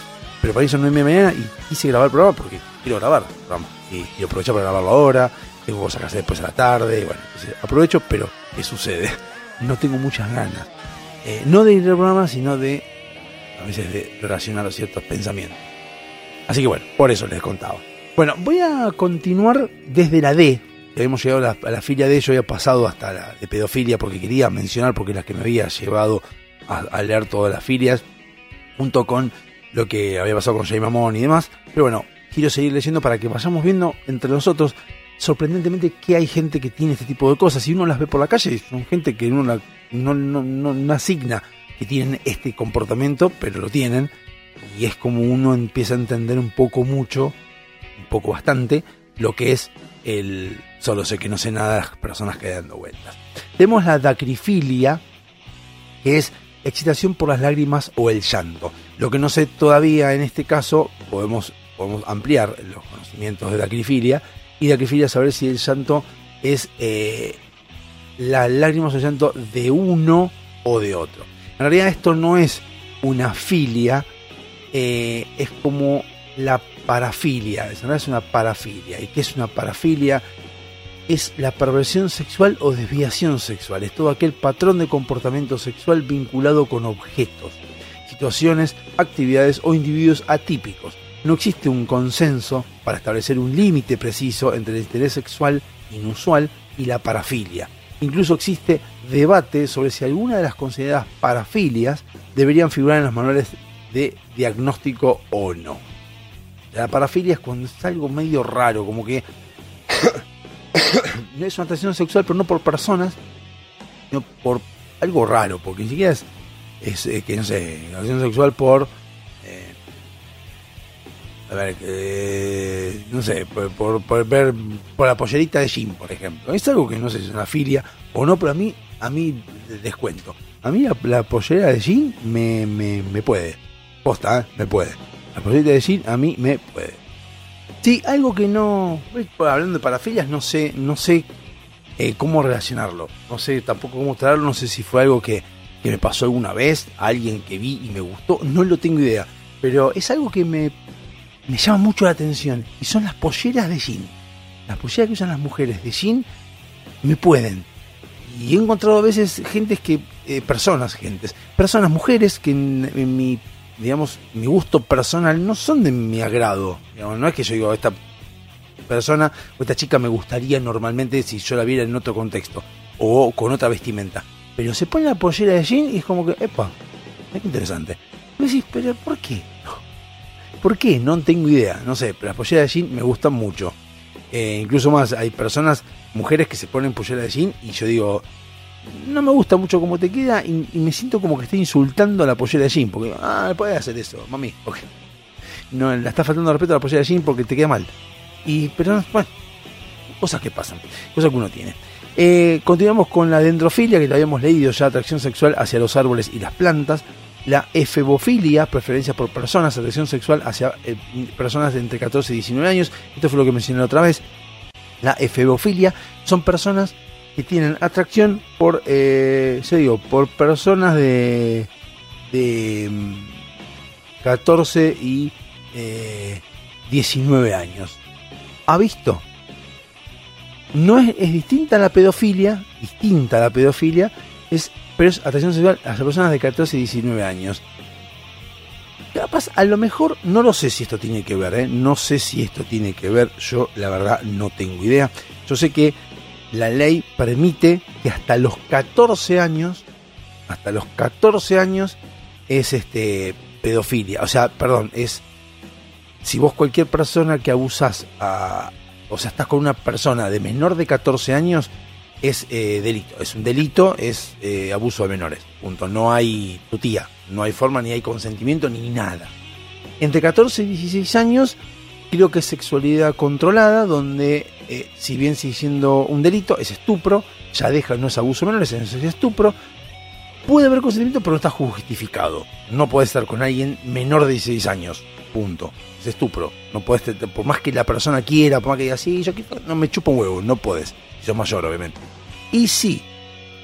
Pero para son 9 de la mañana y quise grabar el programa porque quiero grabar programa. Y, y para grabarlo ahora. Tengo cosas que hacer después a la tarde. Bueno, aprovecho, pero ¿qué sucede? No tengo muchas ganas. Eh, no de ir al programa, sino de a veces de relacionar ciertos pensamientos. Así que bueno, por eso les contaba. Bueno, voy a continuar desde la D. Hemos llegado a la, a la filia D, yo había pasado hasta la de pedofilia porque quería mencionar, porque es la que me había llevado a, a leer todas las filias, junto con lo que había pasado con Jay Mamón y demás. Pero bueno, quiero seguir leyendo para que vayamos viendo entre nosotros, sorprendentemente, que hay gente que tiene este tipo de cosas. Si uno las ve por la calle, son gente que uno no, no, no, no asigna que tienen este comportamiento, pero lo tienen. Y es como uno empieza a entender un poco mucho, un poco bastante, lo que es el solo sé que no sé nada de las personas que dando vueltas. Tenemos la dacrifilia, que es excitación por las lágrimas o el llanto. Lo que no sé todavía en este caso, podemos, podemos ampliar los conocimientos de dacrifilia y dacrifilia saber si el llanto es eh, las lágrimas o llanto de uno o de otro. En realidad esto no es una filia, eh, es como la parafilia, en realidad es una parafilia. ¿Y qué es una parafilia? Es la perversión sexual o desviación sexual, es todo aquel patrón de comportamiento sexual vinculado con objetos, situaciones, actividades o individuos atípicos. No existe un consenso para establecer un límite preciso entre el interés sexual inusual y la parafilia. Incluso existe debate sobre si alguna de las consideradas parafilias deberían figurar en los manuales de diagnóstico o no. La parafilia es cuando es algo medio raro, como que es una atracción sexual, pero no por personas, sino por algo raro, porque ni siquiera es, es, eh, que no sé, atracción sexual por a ver, eh, no sé, por, por- ver por la pollerita de Jim, por ejemplo. Es algo que no sé si es una filia o no, pero a mí, a mí les cuento. A mí la, pollera de Jim me, me, me puede. Posta, ¿eh? me puede. La pollerita de Jim a mí me puede. Sí, algo que no. Hablando de parafilias, no sé, no sé eh, cómo relacionarlo. No sé tampoco cómo traerlo. No sé si fue algo que, que me pasó alguna vez, alguien que vi y me gustó, no lo tengo idea. Pero es algo que me, me llama mucho la atención. Y son las polleras de jean. Las polleras que usan las mujeres de jean me pueden. Y he encontrado a veces gentes que, eh, personas, gentes, personas, mujeres que en, en mi, digamos, mi gusto personal no son de mi agrado. Digamos, no es que yo digo, esta persona o esta chica me gustaría normalmente si yo la viera en otro contexto o con otra vestimenta. Pero se pone la pollera de jean y es como que, epa, es interesante. Vos decís, pero ¿por qué? ¿Por qué? No tengo idea. No sé, pero las polleras de jean me gustan mucho. Eh, incluso más, hay personas, mujeres que se ponen pollera de jean y yo digo, no me gusta mucho cómo te queda y, me siento como que estoy insultando a la pollera de jean. Porque, ah, puedes hacer eso, mami. porque No, la está faltando respeto a la pollera de jean porque te queda mal. Y, pero, bueno, cosas que pasan, cosas que uno tiene. Eh, continuamos con la dendrofilia, que lo habíamos leído ya, atracción sexual hacia los árboles y las plantas. La efebofilia, preferencia por personas, atracción sexual hacia eh, personas de entre 14 y 19 años. Esto fue lo que mencioné otra vez. La efebofilia son personas que tienen atracción por, eh, digo, por personas de, de mm, 14 y eh, 19 años. ¿Ha visto? No es, es distinta a la pedofilia, distinta a la pedofilia, es, pero es atracción sexual hacia personas de 14 y 19 años. Capaz, a lo mejor, no lo sé si esto tiene que ver, ¿eh? no sé si esto tiene que ver, yo la verdad no tengo idea. Yo sé que la ley permite que hasta los 14 años, hasta los 14 años es este pedofilia, o sea, perdón, es si vos cualquier persona que abusás a, o sea, estás con una persona de menor de 14 años, es eh, delito. Es un delito, es eh, abuso de menores. Punto. No hay tutía, no hay forma, ni hay consentimiento, ni nada. Entre 14 y 16 años, creo que es sexualidad controlada, donde, eh, si bien sigue siendo un delito, es estupro, ya deja, no es abuso de menores, es estupro. Puede haber consentimiento, pero no está justificado. No puedes estar con alguien menor de 16 años. Punto. Es estupro. No puedes, por más que la persona quiera, por más que diga, sí, yo no me chupa un huevo, no puedes. Mayor, obviamente. Y si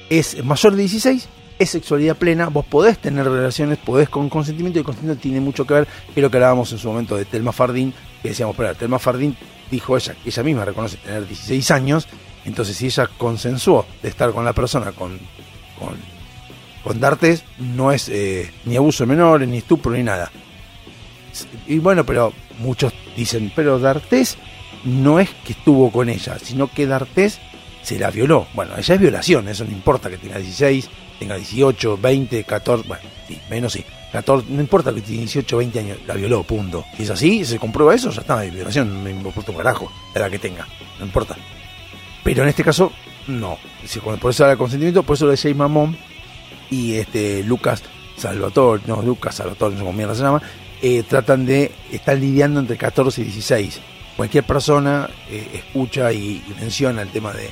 es mayor de 16, es sexualidad plena, vos podés tener relaciones, podés con consentimiento, y el consentimiento tiene mucho que ver, que lo que hablábamos en su momento de Telma Fardín, que decíamos, pero Telma Fardín dijo ella, que ella misma reconoce tener 16 años, entonces si ella consensuó de estar con la persona con, con, con D'Artes, no es eh, ni abuso de menores, ni estupro, ni nada. Y bueno, pero muchos dicen, pero D'Artes no es que estuvo con ella, sino que D'Artes se la violó. Bueno, ella es violación, eso no importa que tenga 16, tenga 18, 20, 14, bueno, sí, menos sí. 14, no importa que tiene 18, 20 años, la violó, punto. Si es así, se comprueba eso, ya está, hay violación, no me importa un carajo, la edad que tenga, no importa. Pero en este caso, no. Por eso era consentimiento, por eso lo de Jay Mamón y este Lucas Salvatore, no, Lucas Salvatore, no sé cómo mierda se llama, eh, tratan de estar lidiando entre 14 y 16. Cualquier persona eh, escucha y, y menciona el tema de,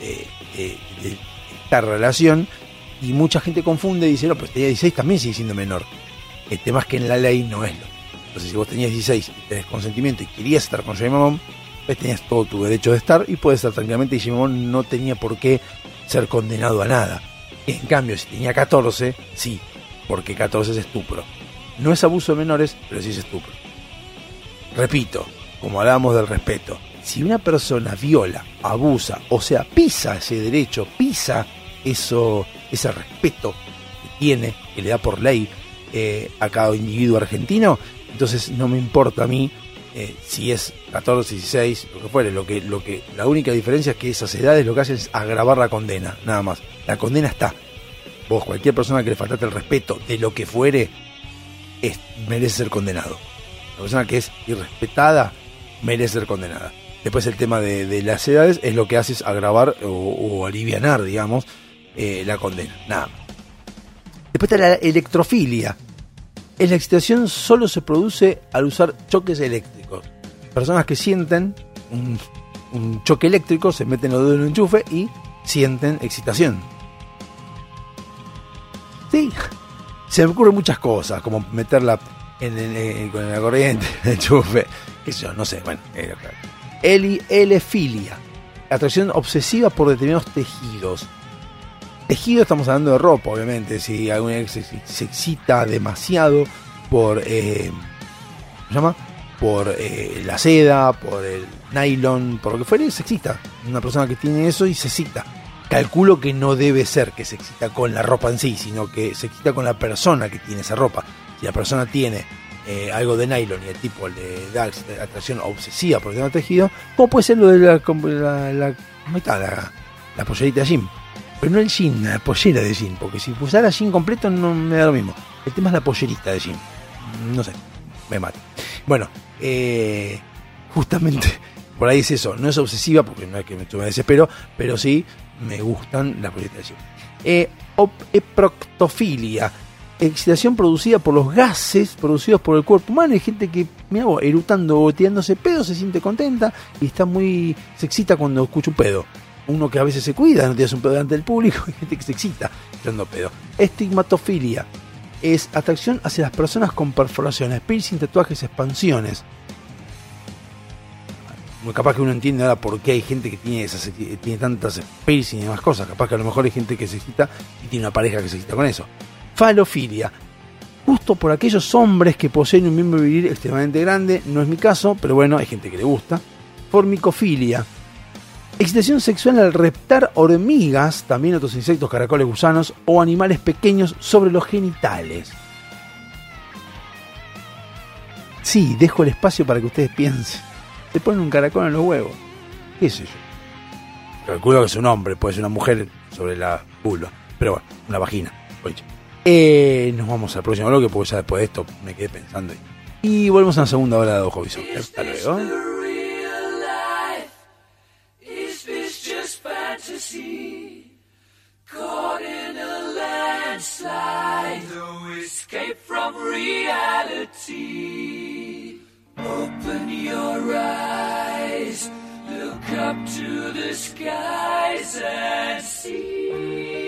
de- de- de esta relación y mucha gente confunde y dice, no, pues tenía 16 también sigue siendo menor. El tema es que en la ley no es lo. Entonces, si vos tenías 16 y tenés consentimiento y querías estar con Jay Mamón, pues tenías todo tu derecho de estar y puedes estar tranquilamente y Jay Mamón no tenía por qué ser condenado a nada. En cambio, si tenía 14, sí, porque 14 es estupro. No es abuso de menores, pero sí es estupro. Repito, como hablábamos del respeto, si una persona viola, abusa, o sea, pisa ese derecho, pisa eso, ese respeto que tiene, que le da por ley eh, a cada individuo argentino, entonces no me importa a mí eh, si es 14, 16, lo que fuere, lo que, lo que, la única diferencia es que esas edades lo que hacen es agravar la condena, nada más. La condena está. Vos, cualquier persona que le faltaste el respeto de lo que fuere, es- merece ser condenado. La persona que es irrespetada merece ser condenada. Después el tema de, las edades es lo que hace agravar o, o alivianar, digamos, eh, la condena. Nada. Después está la electrofilia. En la excitación solo se produce al usar choques eléctricos. Personas que sienten un, choque eléctrico, se meten los dedos en un enchufe y sienten excitación. Sí, se me ocurren muchas cosas, como meterla en, con la corriente, el enchufe, qué sé yo, no sé, bueno. eh, Eli, elefilia, atracción obsesiva por determinados tejidos. Tejido estamos hablando de ropa, obviamente. Si alguna vez se, se excita demasiado por, eh, ¿cómo se llama? Por eh, la seda, por el nylon, por lo que fuere, se excita. Una persona que tiene eso y se excita. Calculo que no debe ser que se excita con la ropa en sí, sino que se excita con la persona que tiene esa ropa. Si la persona tiene eh, algo de nylon y el tipo le da atracción obsesiva por el tema tejido, ¿cómo puede ser lo de la, la, la, la, la pollerita de jean? Pero no el jean, la pollera de jean, porque si usara jean completo no me da lo mismo. El tema es la pollerita de jean. No sé, me mata. Bueno, eh, justamente por ahí es eso. No es obsesiva, porque no es que me, me desespero, pero sí me gustan las polleritas de jean. Eh, eproctofilia. Excitación producida por los gases producidos por el cuerpo humano. Hay gente que, mira vos, erutando o tirándose pedo, se siente contenta y está muy. se excita cuando escucha un pedo. Uno que a veces se cuida, no tiras un pedo delante del público, hay gente que se excita tirando pedo. Estigmatofilia es atracción hacia las personas con perforaciones, piercing, tatuajes, expansiones. Capaz que uno entiende ahora por qué hay gente que tiene, esas, tiene tantas piercing y demás cosas. Capaz que a lo mejor hay gente que se excita y tiene una pareja que se excita con eso. Falofilia. Justo por aquellos hombres que poseen un miembro viril extremadamente grande. No es mi caso, pero bueno, hay gente que le gusta. Formicofilia. Excitación sexual al reptar hormigas, también otros insectos, caracoles, gusanos o animales pequeños sobre los genitales. Sí, dejo el espacio para que ustedes piensen. Te ponen un caracol en los huevos. ¿Qué sé yo? Calculo que es un hombre, puede ser una mujer sobre la vulva. Pero bueno, una vagina. oye. Eh, nos vamos al próximo bloque porque ya después de esto me quedé pensando. Y, y volvemos a la segunda hora de Ojo Visor. Hasta luego. escape from reality. Open your eyes, look up to the skies and see.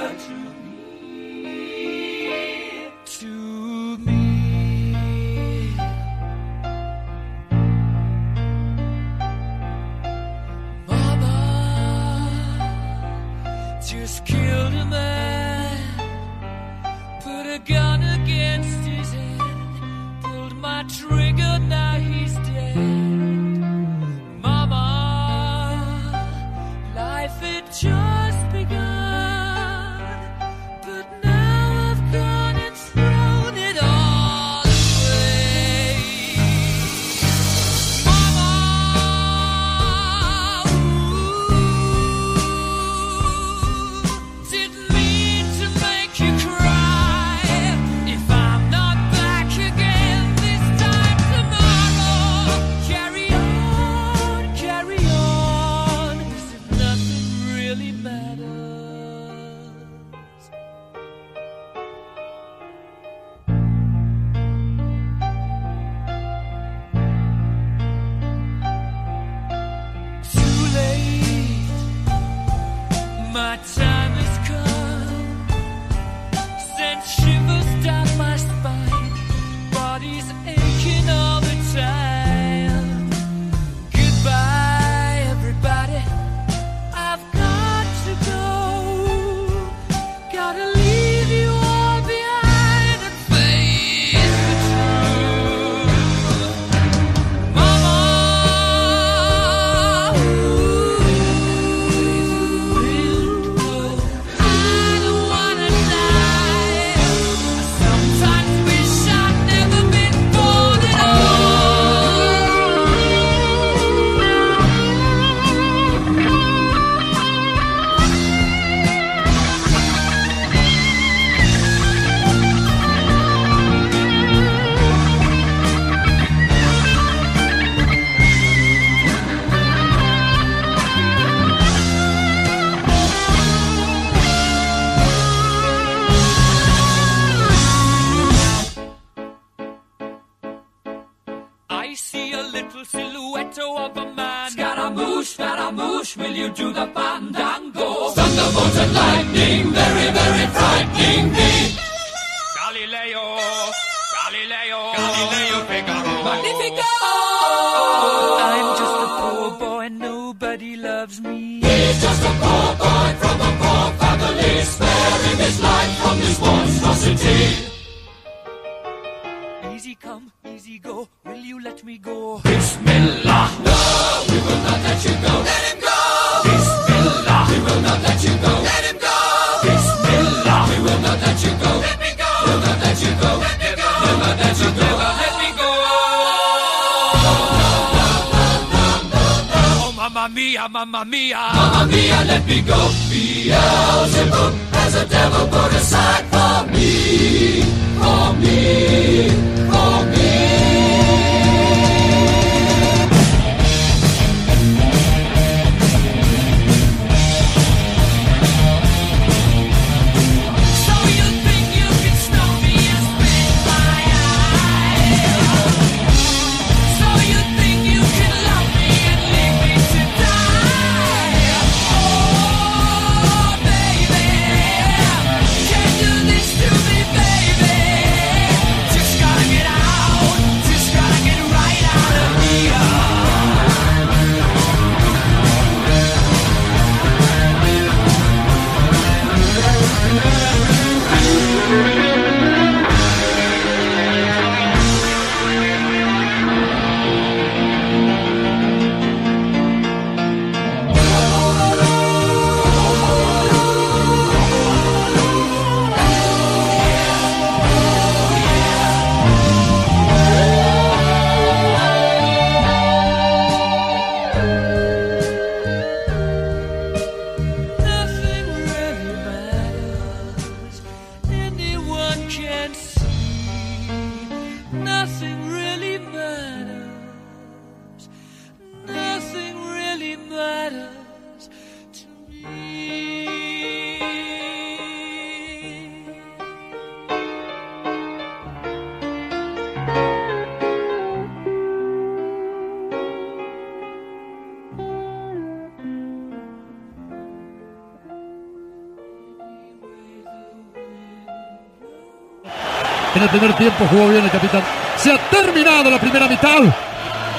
En el primer tiempo jugó bien el capitán. Se ha terminado la primera mitad.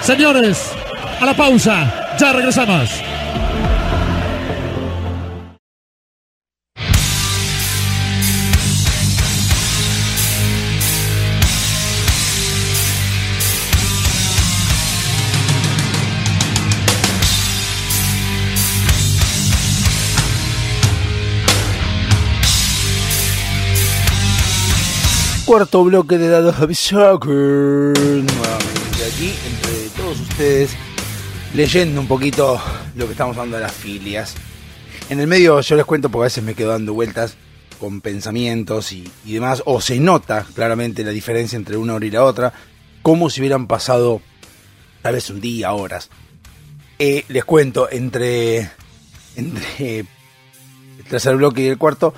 Señores, a la pausa. Ya regresamos. Cuarto bloque de dados de Soccer. Nuevamente aquí, entre todos ustedes, leyendo un poquito lo que estamos hablando de las filias. En el medio yo les cuento porque a veces me quedo dando vueltas con pensamientos y, y demás, o se nota claramente la diferencia entre una hora y la otra, como si hubieran pasado tal vez un día, horas. Eh, les cuento, entre, entre el tercer bloque y el cuarto,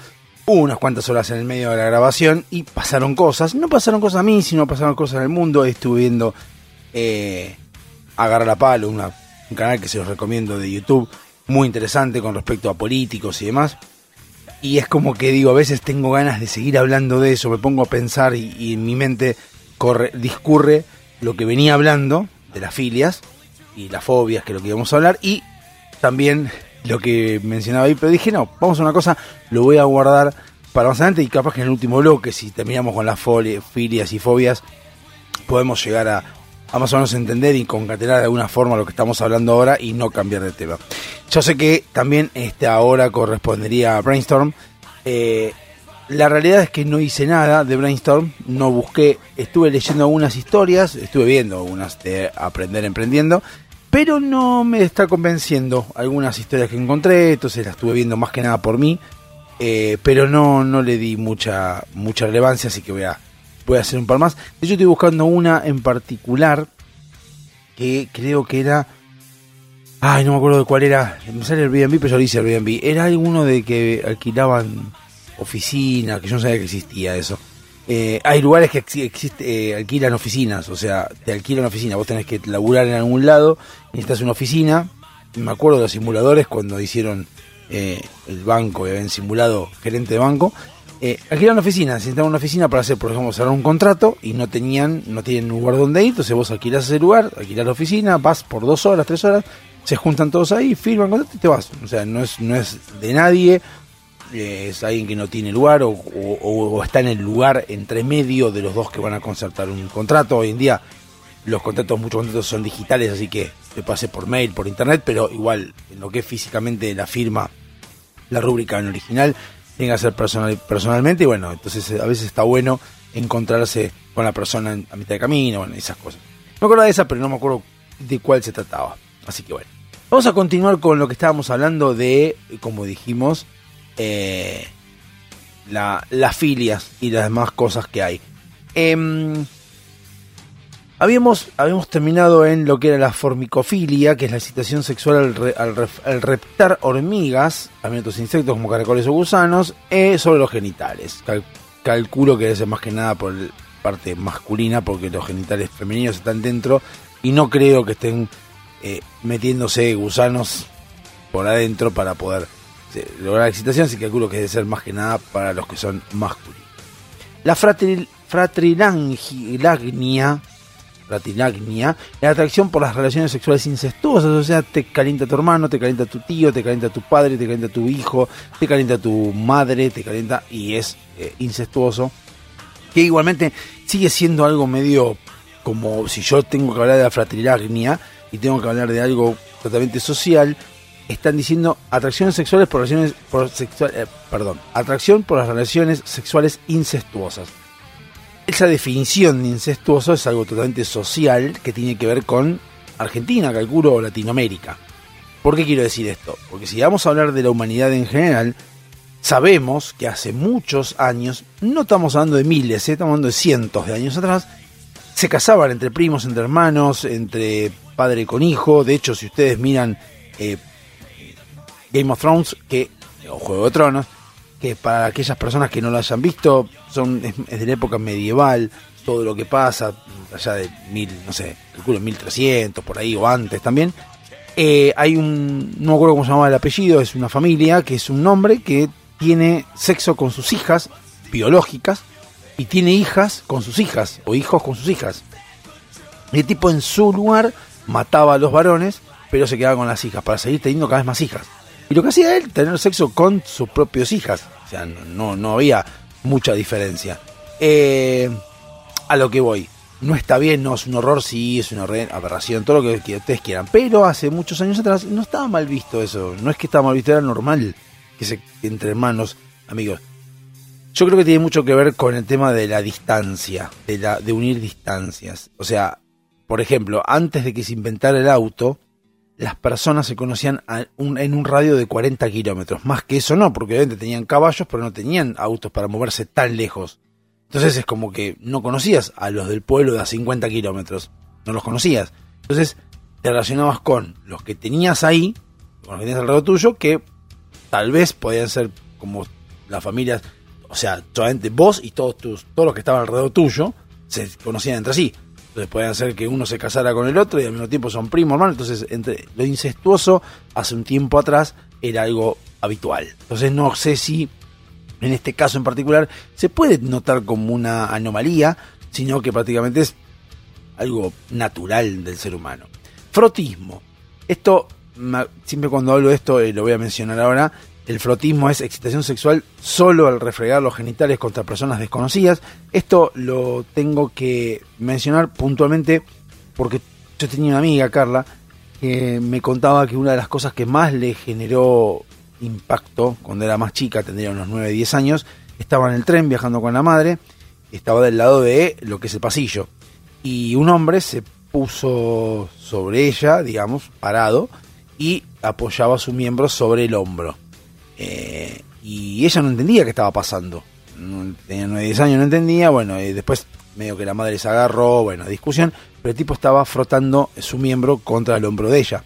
hubo unas cuantas horas en el medio de la grabación y pasaron cosas. No pasaron cosas a mí, sino pasaron cosas en el mundo. Estuve viendo eh, Agarra la Palo, una- un canal que se los recomiendo de YouTube, muy interesante con respecto a políticos y demás. Y es como que digo, a veces tengo ganas de seguir hablando de eso, me pongo a pensar y, en mi mente corre, discurre lo que venía hablando de las filias y las fobias, que es lo que íbamos a hablar, y también lo que mencionaba ahí, pero dije, no, vamos a una cosa, lo voy a guardar para más adelante y capaz que en el último bloque, si terminamos con las filias y fobias, podemos llegar a, más o menos entender y concatenar de alguna forma lo que estamos hablando ahora y no cambiar de tema. Yo sé que también esta hora correspondería a Brainstorm. Eh, la realidad es que no hice nada de Brainstorm, no busqué, estuve leyendo algunas historias, estuve viendo algunas de Aprender Emprendiendo, pero no me está convenciendo algunas historias que encontré, entonces las estuve viendo más que nada por mí, eh, pero no, no le di mucha, mucha relevancia, así que voy a, voy a hacer un par más. De hecho estoy buscando una en particular que creo que era... Ay, no me acuerdo de cuál era. Me sale Airbnb, pero yo lo hice Airbnb. Era alguno de que alquilaban oficinas, que yo no sabía que existía eso. Eh, hay lugares que exi- existe, eh, alquilan oficinas, o sea, te alquilan oficina. Vos tenés que laburar en algún lado, necesitas una oficina. Me acuerdo de los simuladores cuando hicieron eh, el banco y habían simulado gerente de banco. Eh, alquilan oficina, necesitaban una oficina para hacer, por ejemplo, cerrar un contrato y no tenían, no tienen lugar donde ir, entonces vos alquilás ese lugar, alquilás la oficina, vas por dos horas, tres horas, se juntan todos ahí, firman contrato y te vas. O sea, no es, no es de nadie, es alguien que no tiene lugar o, está en el lugar entre medio de los dos que van a concertar un contrato. Hoy en día los contratos, muchos contratos son digitales, así que te pase por mail, por internet, pero igual en lo que es físicamente la firma, la rúbrica en original, tiene que ser personal, personalmente y bueno, entonces eh, a veces está bueno encontrarse con la persona a mitad de camino, bueno, esas cosas. Me acuerdo de esa, pero no me acuerdo de cuál se trataba. Así que bueno. Vamos a continuar con lo que estábamos hablando de, como dijimos, eh, la, las filias y las demás cosas que hay. Em, habíamos, habíamos terminado en lo que era la formicofilia, que es la excitación sexual al, reptar hormigas, también otros insectos como caracoles o gusanos, eh, sobre los genitales. Cal- calculo que debe ser más que nada por parte masculina, porque los genitales femeninos están dentro, y no creo que estén eh, metiéndose gusanos por adentro para poder lograr excitación, así que calculo que debe ser más que nada para los que son masculinos. La fratril, fratrilagnia, la atracción por las relaciones sexuales incestuosas, o sea, te calienta tu hermano, te calienta tu tío, te calienta tu padre, te calienta tu hijo, te calienta tu madre, te calienta y es eh, incestuoso, que igualmente sigue siendo algo medio como si yo tengo que hablar de la fratrilagnia y tengo que hablar de algo totalmente social, están diciendo atracciones sexuales por relaciones por sexual, eh, perdón, atracción por las relaciones sexuales incestuosas. Esa definición de incestuoso es algo totalmente social que tiene que ver con Argentina, calculo, o Latinoamérica. ¿Por qué quiero decir esto? Porque si vamos a hablar de la humanidad en general, sabemos que hace muchos años, no estamos hablando de miles, eh, estamos hablando de cientos de años atrás, se casaban entre primos, entre hermanos, entre padre con hijo. De hecho, si ustedes miran eh, Game of Thrones, que o Juego de Tronos, que para aquellas personas que no lo hayan visto, son es, de la época medieval, todo lo que pasa, allá de mil, no sé, calculo 1300, por ahí, o antes también. Eh, hay un, no me acuerdo cómo se llamaba el apellido, es una familia que es un hombre que tiene sexo con sus hijas biológicas y tiene hijas con sus hijas o hijos con sus hijas. El tipo en su lugar mataba a los varones, pero se quedaba con las hijas para seguir teniendo cada vez más hijas. Lo que hacía él, tener sexo con sus propias hijas. O sea, no, no, había mucha diferencia. Eh, a lo que voy. No está bien, no es un horror, sí, es una aberración, todo lo que, ustedes quieran. Pero hace muchos años atrás no estaba mal visto eso. No es que estaba mal visto, era normal que se entre hermanos, amigos. Yo creo que tiene mucho que ver con el tema de la distancia, de unir distancias. O sea, por ejemplo, antes de que se inventara el auto, las personas se conocían un- en un radio de 40 kilómetros. Más que eso no, porque obviamente tenían caballos, pero no tenían autos para moverse tan lejos. Entonces es como que no conocías a los del pueblo de a 50 kilómetros. No los conocías. Entonces te relacionabas con los que tenías ahí, con los que tenías alrededor tuyo, que tal vez podían ser como las familias, o sea, solamente vos y todos tus, todos los que estaban alrededor tuyo se conocían entre sí. Entonces podían ser que uno se casara con el otro y al mismo tiempo son primos, hermanos. Entonces, entre lo incestuoso hace un tiempo atrás era algo habitual. Entonces no sé si en este caso en particular se puede notar como una anomalía, sino que prácticamente es algo natural del ser humano. Frotismo. Esto, siempre cuando hablo de esto, eh, lo voy a mencionar ahora, el frotismo es excitación sexual solo al refregar los genitales contra personas desconocidas. Esto lo tengo que mencionar puntualmente porque yo tenía una amiga, Carla, que me contaba que una de las cosas que más le generó impacto cuando era más chica, tendría unos 9, 10 años, estaba en el tren viajando con la madre, estaba del lado de lo que es el pasillo, y un hombre se puso sobre ella, digamos, parado, y apoyaba su miembro sobre el hombro. Eh, y ella no entendía qué estaba pasando. Tenía 9, 10 años, no entendía. Bueno, eh, después medio que la madre se agarró, bueno, discusión. Pero el tipo estaba frotando su miembro contra el hombro de ella.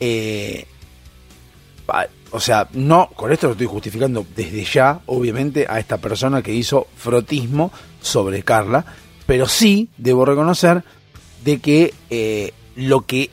Eh, O sea, no, con esto lo estoy justificando desde ya, obviamente, a esta persona que hizo frotismo sobre Carla, pero sí debo reconocer de que eh, lo que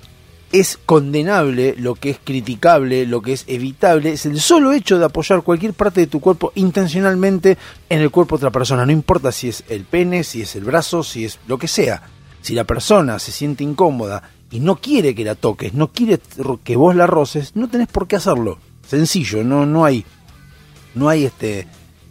es condenable, lo que es criticable, lo que es evitable, es el solo hecho de apoyar cualquier parte de tu cuerpo intencionalmente en el cuerpo de otra persona. No importa si es el pene, si es el brazo, si es lo que sea. Si la persona se siente incómoda y no quiere que la toques, no quiere que vos la roces, no tenés por qué hacerlo. Sencillo, no, no hay, no hay este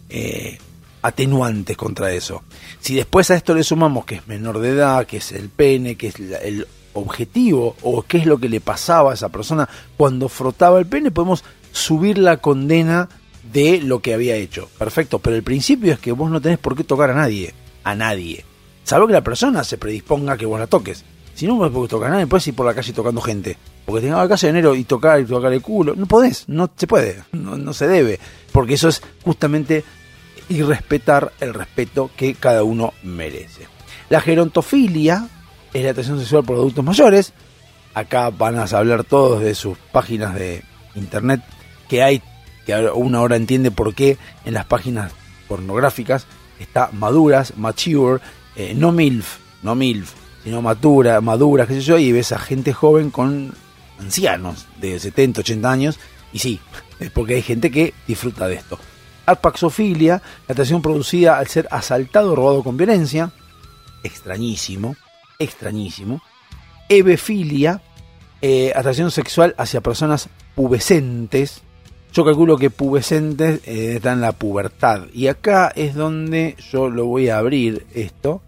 eh, atenuantes contra eso. Si después a esto le sumamos que es menor de edad, que es el pene, que es el objetivo o qué es lo que le pasaba a esa persona cuando frotaba el pene, podemos subir la condena de lo que había hecho. Perfecto, pero el principio es que vos no tenés por qué tocar a nadie, a nadie. Salvo que la persona se predisponga a que vos la toques. Si no vos podés tocar a nadie, puedes ir por la calle tocando gente. Porque tengas la calle de enero y tocar y tocar el culo. No podés, no se puede, no, no se debe. Porque eso es justamente irrespetar el respeto que cada uno merece. La gerontofilia es la atracción sexual por adultos mayores. Acá van a hablar todos de sus páginas de internet que hay, que uno ahora entiende por qué en las páginas pornográficas está maduras, mature, eh, no MILF, no MILF, sino madura, maduras, qué sé yo, y ves a gente joven con ancianos de 70, 80 años, y sí, es porque hay gente que disfruta de esto. Alpaxofilia, la atracción producida al ser asaltado o robado con violencia, extrañísimo, extrañísimo. Ebefilia, eh, atracción sexual hacia personas pubescentes. Yo calculo que pubescentes eh, están en la pubertad. Y acá es donde yo lo voy a abrir esto.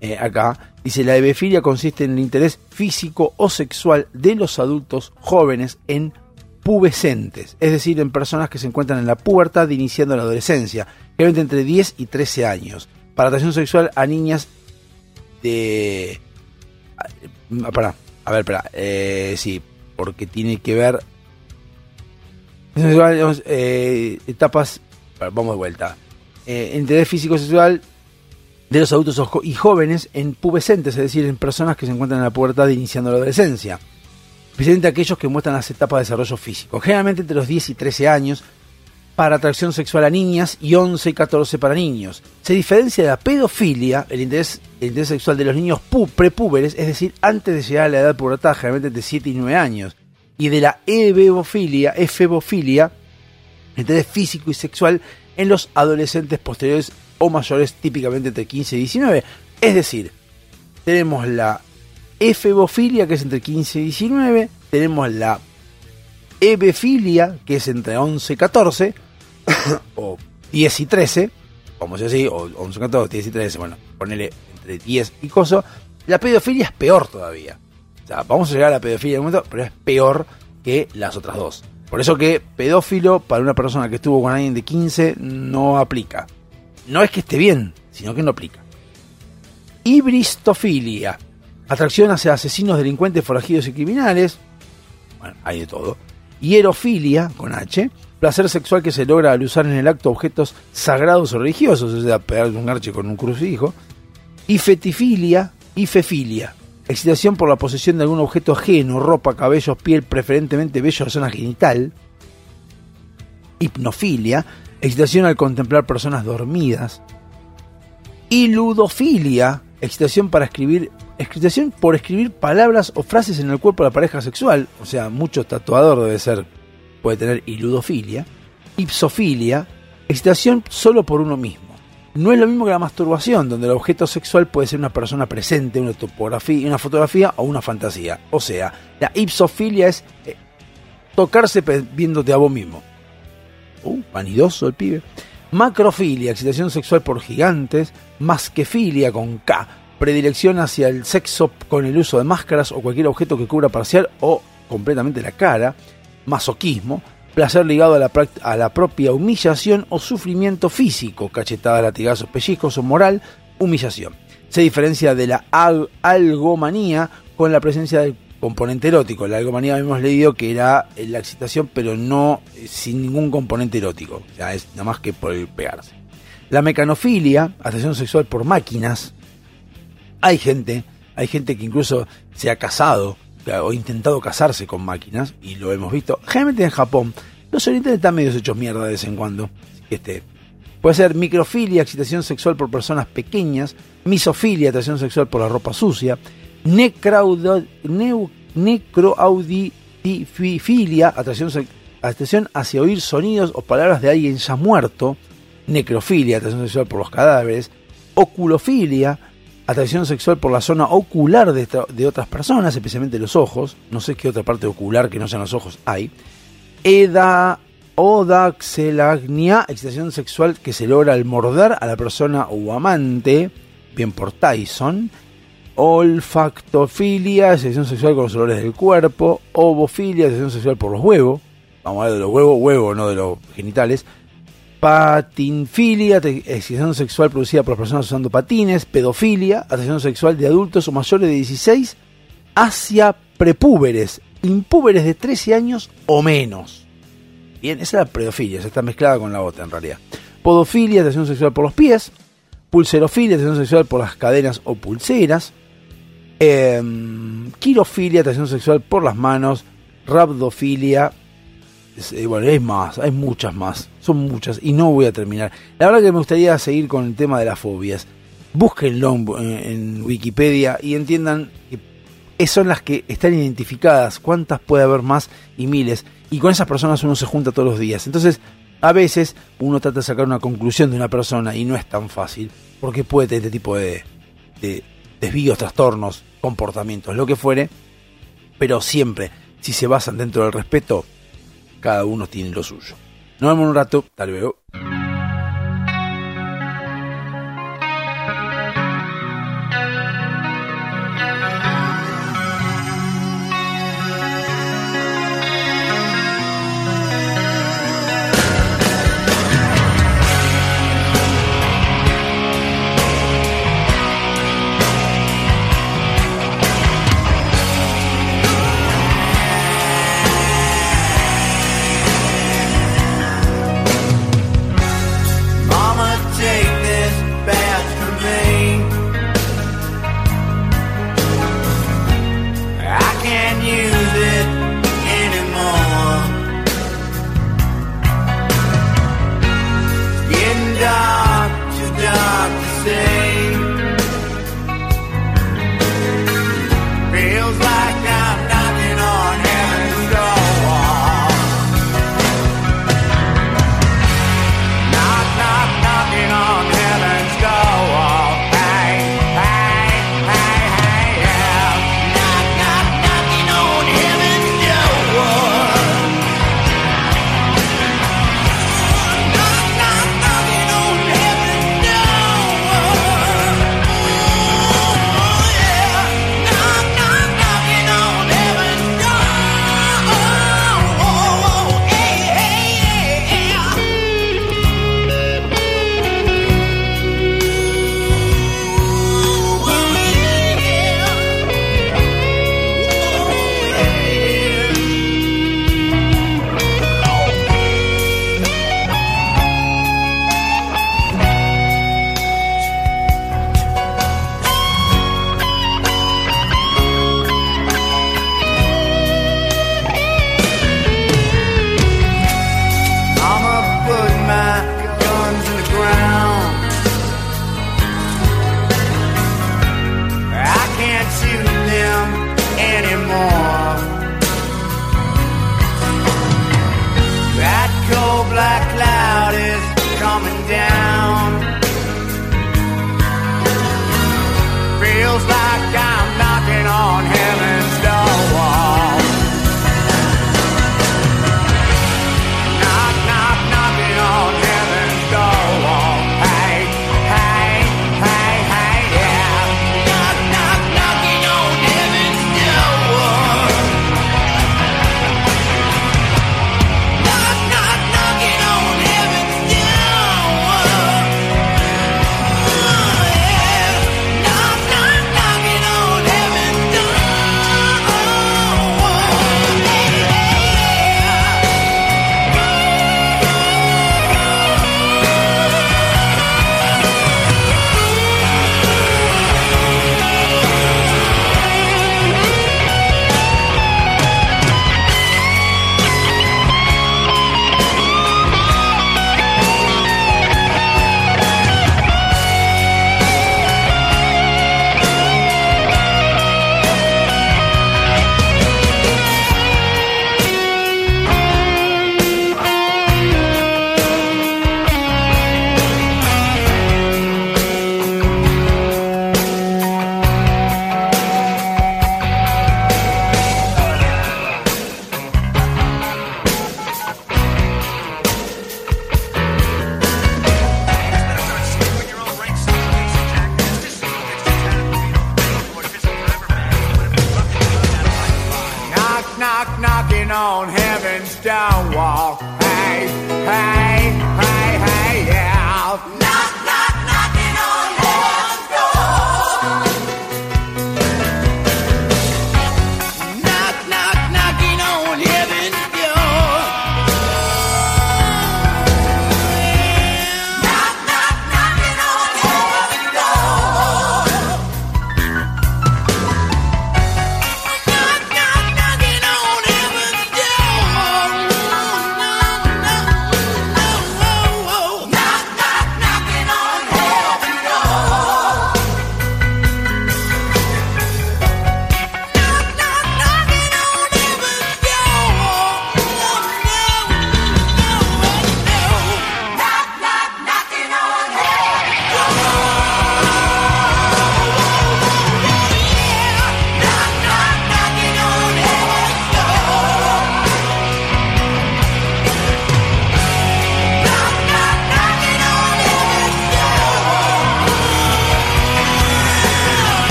Eh, acá dice la ebefilia consiste en el interés físico o sexual de los adultos jóvenes en pubescentes, es decir, en personas que se encuentran en la pubertad iniciando la adolescencia, generalmente entre 10 y 13 años, para atracción sexual a niñas Ah, pará, a ver, espera, eh, sí, porque tiene que ver... eh, etapas, vamos de vuelta. Eh, interés físico sexual de los adultos y jóvenes en pubescentes, es decir, en personas que se encuentran en la pubertad iniciando la adolescencia. Especialmente aquellos que muestran las etapas de desarrollo físico, generalmente entre los 10 y 13 años, para atracción sexual a niñas y 11 y 14 para niños. Se diferencia de la pedofilia, el interés, el interés sexual de los niños prepúberes, es decir, antes de llegar a la edad de pubertad, generalmente entre 7 y 9 años, y de la ebebofilia, efebofilia, interés físico y sexual en los adolescentes posteriores o mayores, típicamente entre 15 y 19. Es decir, tenemos la efebofilia, que es entre 15 y 19, tenemos la ebefilia, que es entre 11 y 14, o 10 y 13, vamos a decir así, o 11 y 14, 10 y 13, bueno, ponele entre 10 y coso. La pedofilia es peor todavía. O sea, vamos a llegar a la pedofilia en un momento, pero es peor que las otras dos. Por eso que pedófilo para una persona que estuvo con alguien de 15 no aplica. No es que esté bien, sino que no aplica. Ibristofilia. Atracción hacia asesinos, delincuentes, forajidos y criminales. Bueno, hay de todo. Hierofilia, con H. Placer sexual que se logra al usar en el acto objetos sagrados o religiosos, o sea, pegarle un garche con un crucifijo. Y fetifilia y fefilia. Excitación por la posesión de algún objeto ajeno, ropa, cabellos, piel, preferentemente vello de zona genital. Hipnofilia. Excitación al contemplar personas dormidas. Y ludofilia. Excitación para escribir. Excitación por escribir palabras o frases en el cuerpo de la pareja sexual. O sea, mucho tatuador debe ser. Puede tener iludofilia. Ipsofilia. Excitación solo por uno mismo. No es lo mismo que la masturbación, donde el objeto sexual puede ser una persona presente, una topografía, una fotografía o una fantasía. O sea, la ipsofilia es eh, tocarse viéndote a vos mismo. Uh, vanidoso el pibe. Macrofilia, excitación sexual por gigantes. Masquefilia con K, predilección hacia el sexo con el uso de máscaras o cualquier objeto que cubra parcial o completamente la cara. Masoquismo, placer ligado a la, a la propia humillación o sufrimiento físico, cachetadas, latigazos, pellizcos o moral, humillación. Se diferencia de la al- algomanía con la presencia del componente erótico. La algomanía hemos leído que era eh, la excitación, pero no eh, sin ningún componente erótico. O sea, es nada más que por pegarse. La mecanofilia, atracción sexual por máquinas. Hay gente, hay gente que incluso se ha casado o intentado casarse con máquinas, y lo hemos visto, generalmente en Japón, los orientales están medio hechos mierda de vez en cuando. Este, puede ser microfilia, excitación sexual por personas pequeñas, misofilia, atracción sexual por la ropa sucia, neu- necroaudifilia, atracción, atracción hacia oír sonidos o palabras de alguien ya muerto, necrofilia, atracción sexual por los cadáveres, oculofilia, atracción sexual por la zona ocular de, otras personas, especialmente los ojos, no sé qué otra parte ocular que no sean los ojos hay, Eda, odaxelagnia, excitación sexual que se logra al morder a la persona o amante, bien por Tyson. Olfactofilia, excitación sexual con los olores del cuerpo. Ovofilia, excitación sexual por los huevos. Vamos a hablar de los huevos, huevos, no de los genitales. Patinfilia, excitación sexual producida por las personas usando patines. Pedofilia, atracción sexual de adultos o mayores de 16 hacia prepúberes, impúberes de 13 años o menos. Bien, esa es la pedofilia, se está mezclada con la otra en realidad. Podofilia, atracción sexual por los pies. Pulserofilia, atracción sexual por las cadenas o pulseras. Em, quirofilia, atracción sexual por las manos. Rabdofilia. Eh, bueno, hay más, hay muchas más. Son muchas y no voy a terminar. La verdad que me gustaría seguir con el tema de las fobias. Búsquenlo en, en Wikipedia y entiendan que son las que están identificadas. ¿Cuántas puede haber más? Y miles. Y con esas personas uno se junta todos los días. Entonces, a veces uno trata de sacar una conclusión de una persona y no es tan fácil. Porque puede tener este tipo de desvíos, trastornos, comportamientos, lo que fuere. Pero siempre, si se basan dentro del respeto, cada uno tiene lo suyo. Nos vemos en un rato. Hasta luego.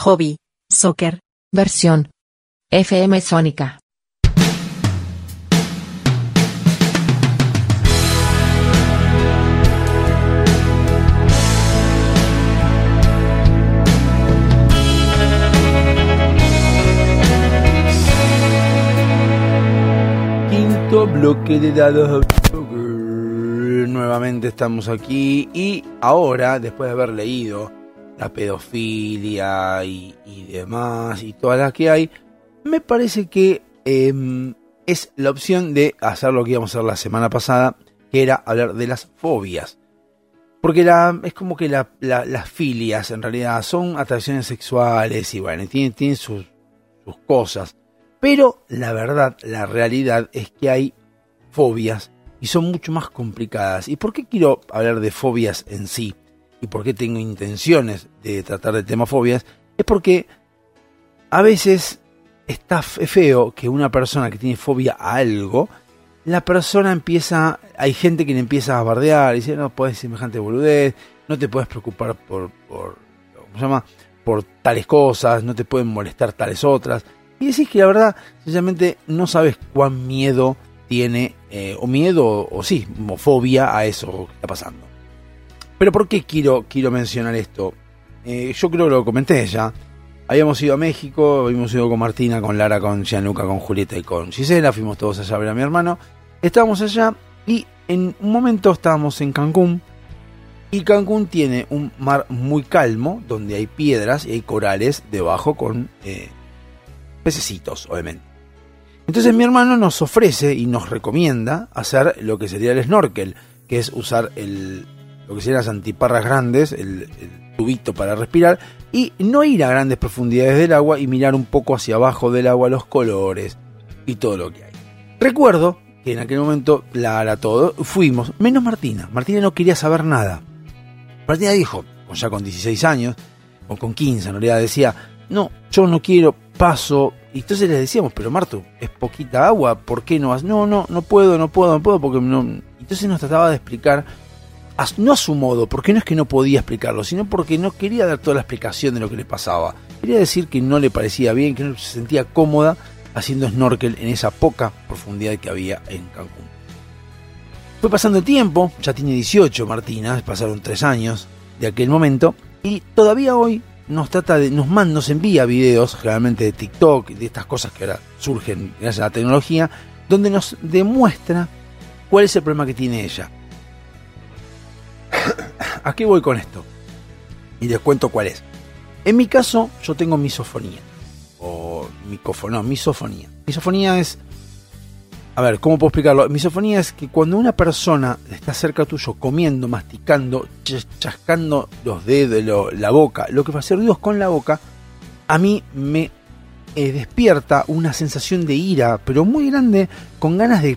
Hobby, soccer. Versión. FM Sónica. Quinto bloque de dados. Nuevamente estamos aquí y ahora, después de haber leído la pedofilia y, demás y todas las que hay, me parece que em, es la opción de hacer lo que íbamos a hacer la semana pasada, que era hablar de las fobias. Porque la, es como que la- la- las filias en realidad son atracciones sexuales y bueno, tienen, tienen sus, sus cosas. Pero la verdad, la realidad es que hay fobias y son mucho más complicadas. ¿Y por qué quiero hablar de fobias en sí? ¿Y por qué tengo intenciones de tratar del tema fobias? Es porque a veces está feo que una persona que tiene fobia a algo, la persona empieza, hay gente que le empieza a bardear, y dice, no puedes semejante boludez, no te puedes preocupar por, por, ¿cómo se llama? por tales cosas, no te pueden molestar tales otras. Y decís que la verdad, sencillamente no sabes cuán miedo tiene, eh, o miedo, o sí, o fobia a eso que está pasando. Pero ¿por qué quiero, quiero mencionar esto? Eh, yo creo que lo comenté ya. Habíamos ido a México, habíamos ido con Martina, con Lara, con Gianluca, con Julieta y con Gisela. Fuimos todos allá a ver a mi hermano. Estábamos allá y en un momento estábamos en Cancún. Y Cancún tiene un mar muy calmo, donde hay piedras y hay corales debajo con eh, pececitos, obviamente. Entonces mi hermano nos ofrece y nos recomienda hacer lo que sería el snorkel, que es usar el, lo que serían las antiparras grandes, el, tubito para respirar, y no ir a grandes profundidades del agua y mirar un poco hacia abajo del agua los colores y todo lo que hay. Recuerdo que en aquel momento, Lara, todo, fuimos, menos Martina. Martina no quería saber nada. Martina dijo, ya con 16 años, o con 15 en realidad, decía, no, yo no quiero, paso. Y entonces le decíamos, pero Martu, es poquita agua, ¿por qué no vas? No, no, no puedo, no puedo, no puedo, porque no. Entonces nos trataba de explicar, no a su modo, porque no es que no podía explicarlo, sino porque no quería dar toda la explicación de lo que le pasaba. Quería decir que no le parecía bien, que no se sentía cómoda haciendo snorkel en esa poca profundidad que había en Cancún. Fue pasando el tiempo, ya tiene 18 Martina, pasaron 3 años de aquel momento, y todavía hoy nos trata de, nos manda, nos envía videos, generalmente de TikTok, de estas cosas que ahora surgen gracias a la tecnología, donde nos demuestra cuál es el problema que tiene ella. ¿A qué voy con esto? Y les cuento cuál es. En mi caso, yo tengo misofonía. O micofonía, misofonía. Misofonía es. A ver, ¿cómo puedo explicarlo? Misofonía es que cuando una persona está cerca tuyo comiendo, masticando, ch- chascando los dedos, la boca, lo que va a hacer ruidos con la boca, a mí me eh, despierta una sensación de ira, pero muy grande, con ganas de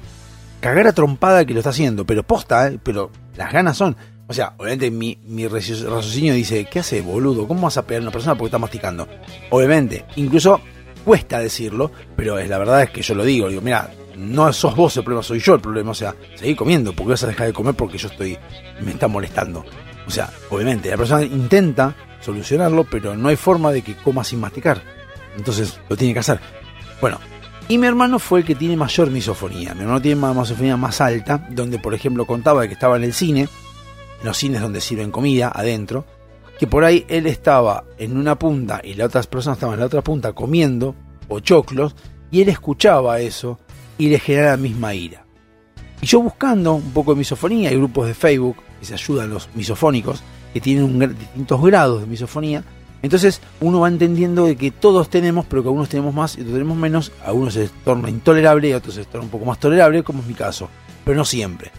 cagar a trompada que lo está haciendo, pero posta, ¿eh? pero las ganas son. O sea, obviamente mi, mi raci- raciocinio dice, ¿qué hace, boludo? ¿Cómo vas a pegar a una persona porque está masticando? Obviamente, incluso cuesta decirlo, pero es la verdad es que yo lo digo, digo, mira, no sos vos el problema, soy yo el problema, o sea, seguí comiendo, porque vas a dejar de comer porque yo estoy, me está molestando. O sea, obviamente, la persona intenta solucionarlo, pero no hay forma de que coma sin masticar. Entonces, lo tiene que hacer. Bueno, y mi hermano fue el que tiene mayor misofonía. Mi hermano tiene una misofonía más alta, donde por ejemplo contaba de que estaba en el cine, los cines donde sirven comida adentro, que por ahí él estaba en una punta y la otra persona estaba en la otra punta comiendo pochoclos, y él escuchaba eso y le genera la misma ira. Y yo buscando un poco de misofonía, hay grupos de Facebook que se ayudan los misofónicos, que tienen un distintos grados de misofonía, entonces uno va entendiendo de que todos tenemos, pero que algunos tenemos más y otros tenemos menos, a unos se torna intolerable y otros se torna un poco más tolerable, como es mi caso, pero no siempre.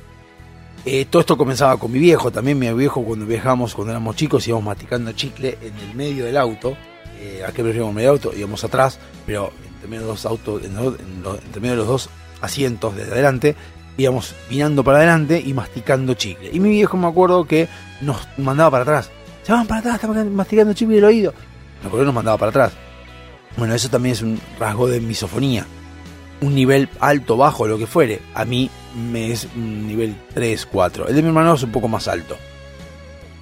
Eh, todo esto comenzaba con mi viejo, también mi viejo cuando viajábamos, cuando éramos chicos, íbamos masticando chicle en el medio del auto, eh, ¿a qué con medio del auto? Íbamos atrás, pero entre medio de los autos, en lo- en lo- entre medio de los dos asientos de adelante, íbamos vinando para adelante y masticando chicle. Y mi viejo me acuerdo que nos mandaba para atrás. Se van para atrás, están masticando chicle del oído. Me acuerdo que nos mandaba para atrás. Bueno, eso también es un rasgo de misofonía. Un nivel alto, bajo, lo que fuere. A mí me es nivel 3, 4. El de mi hermano es un poco más alto.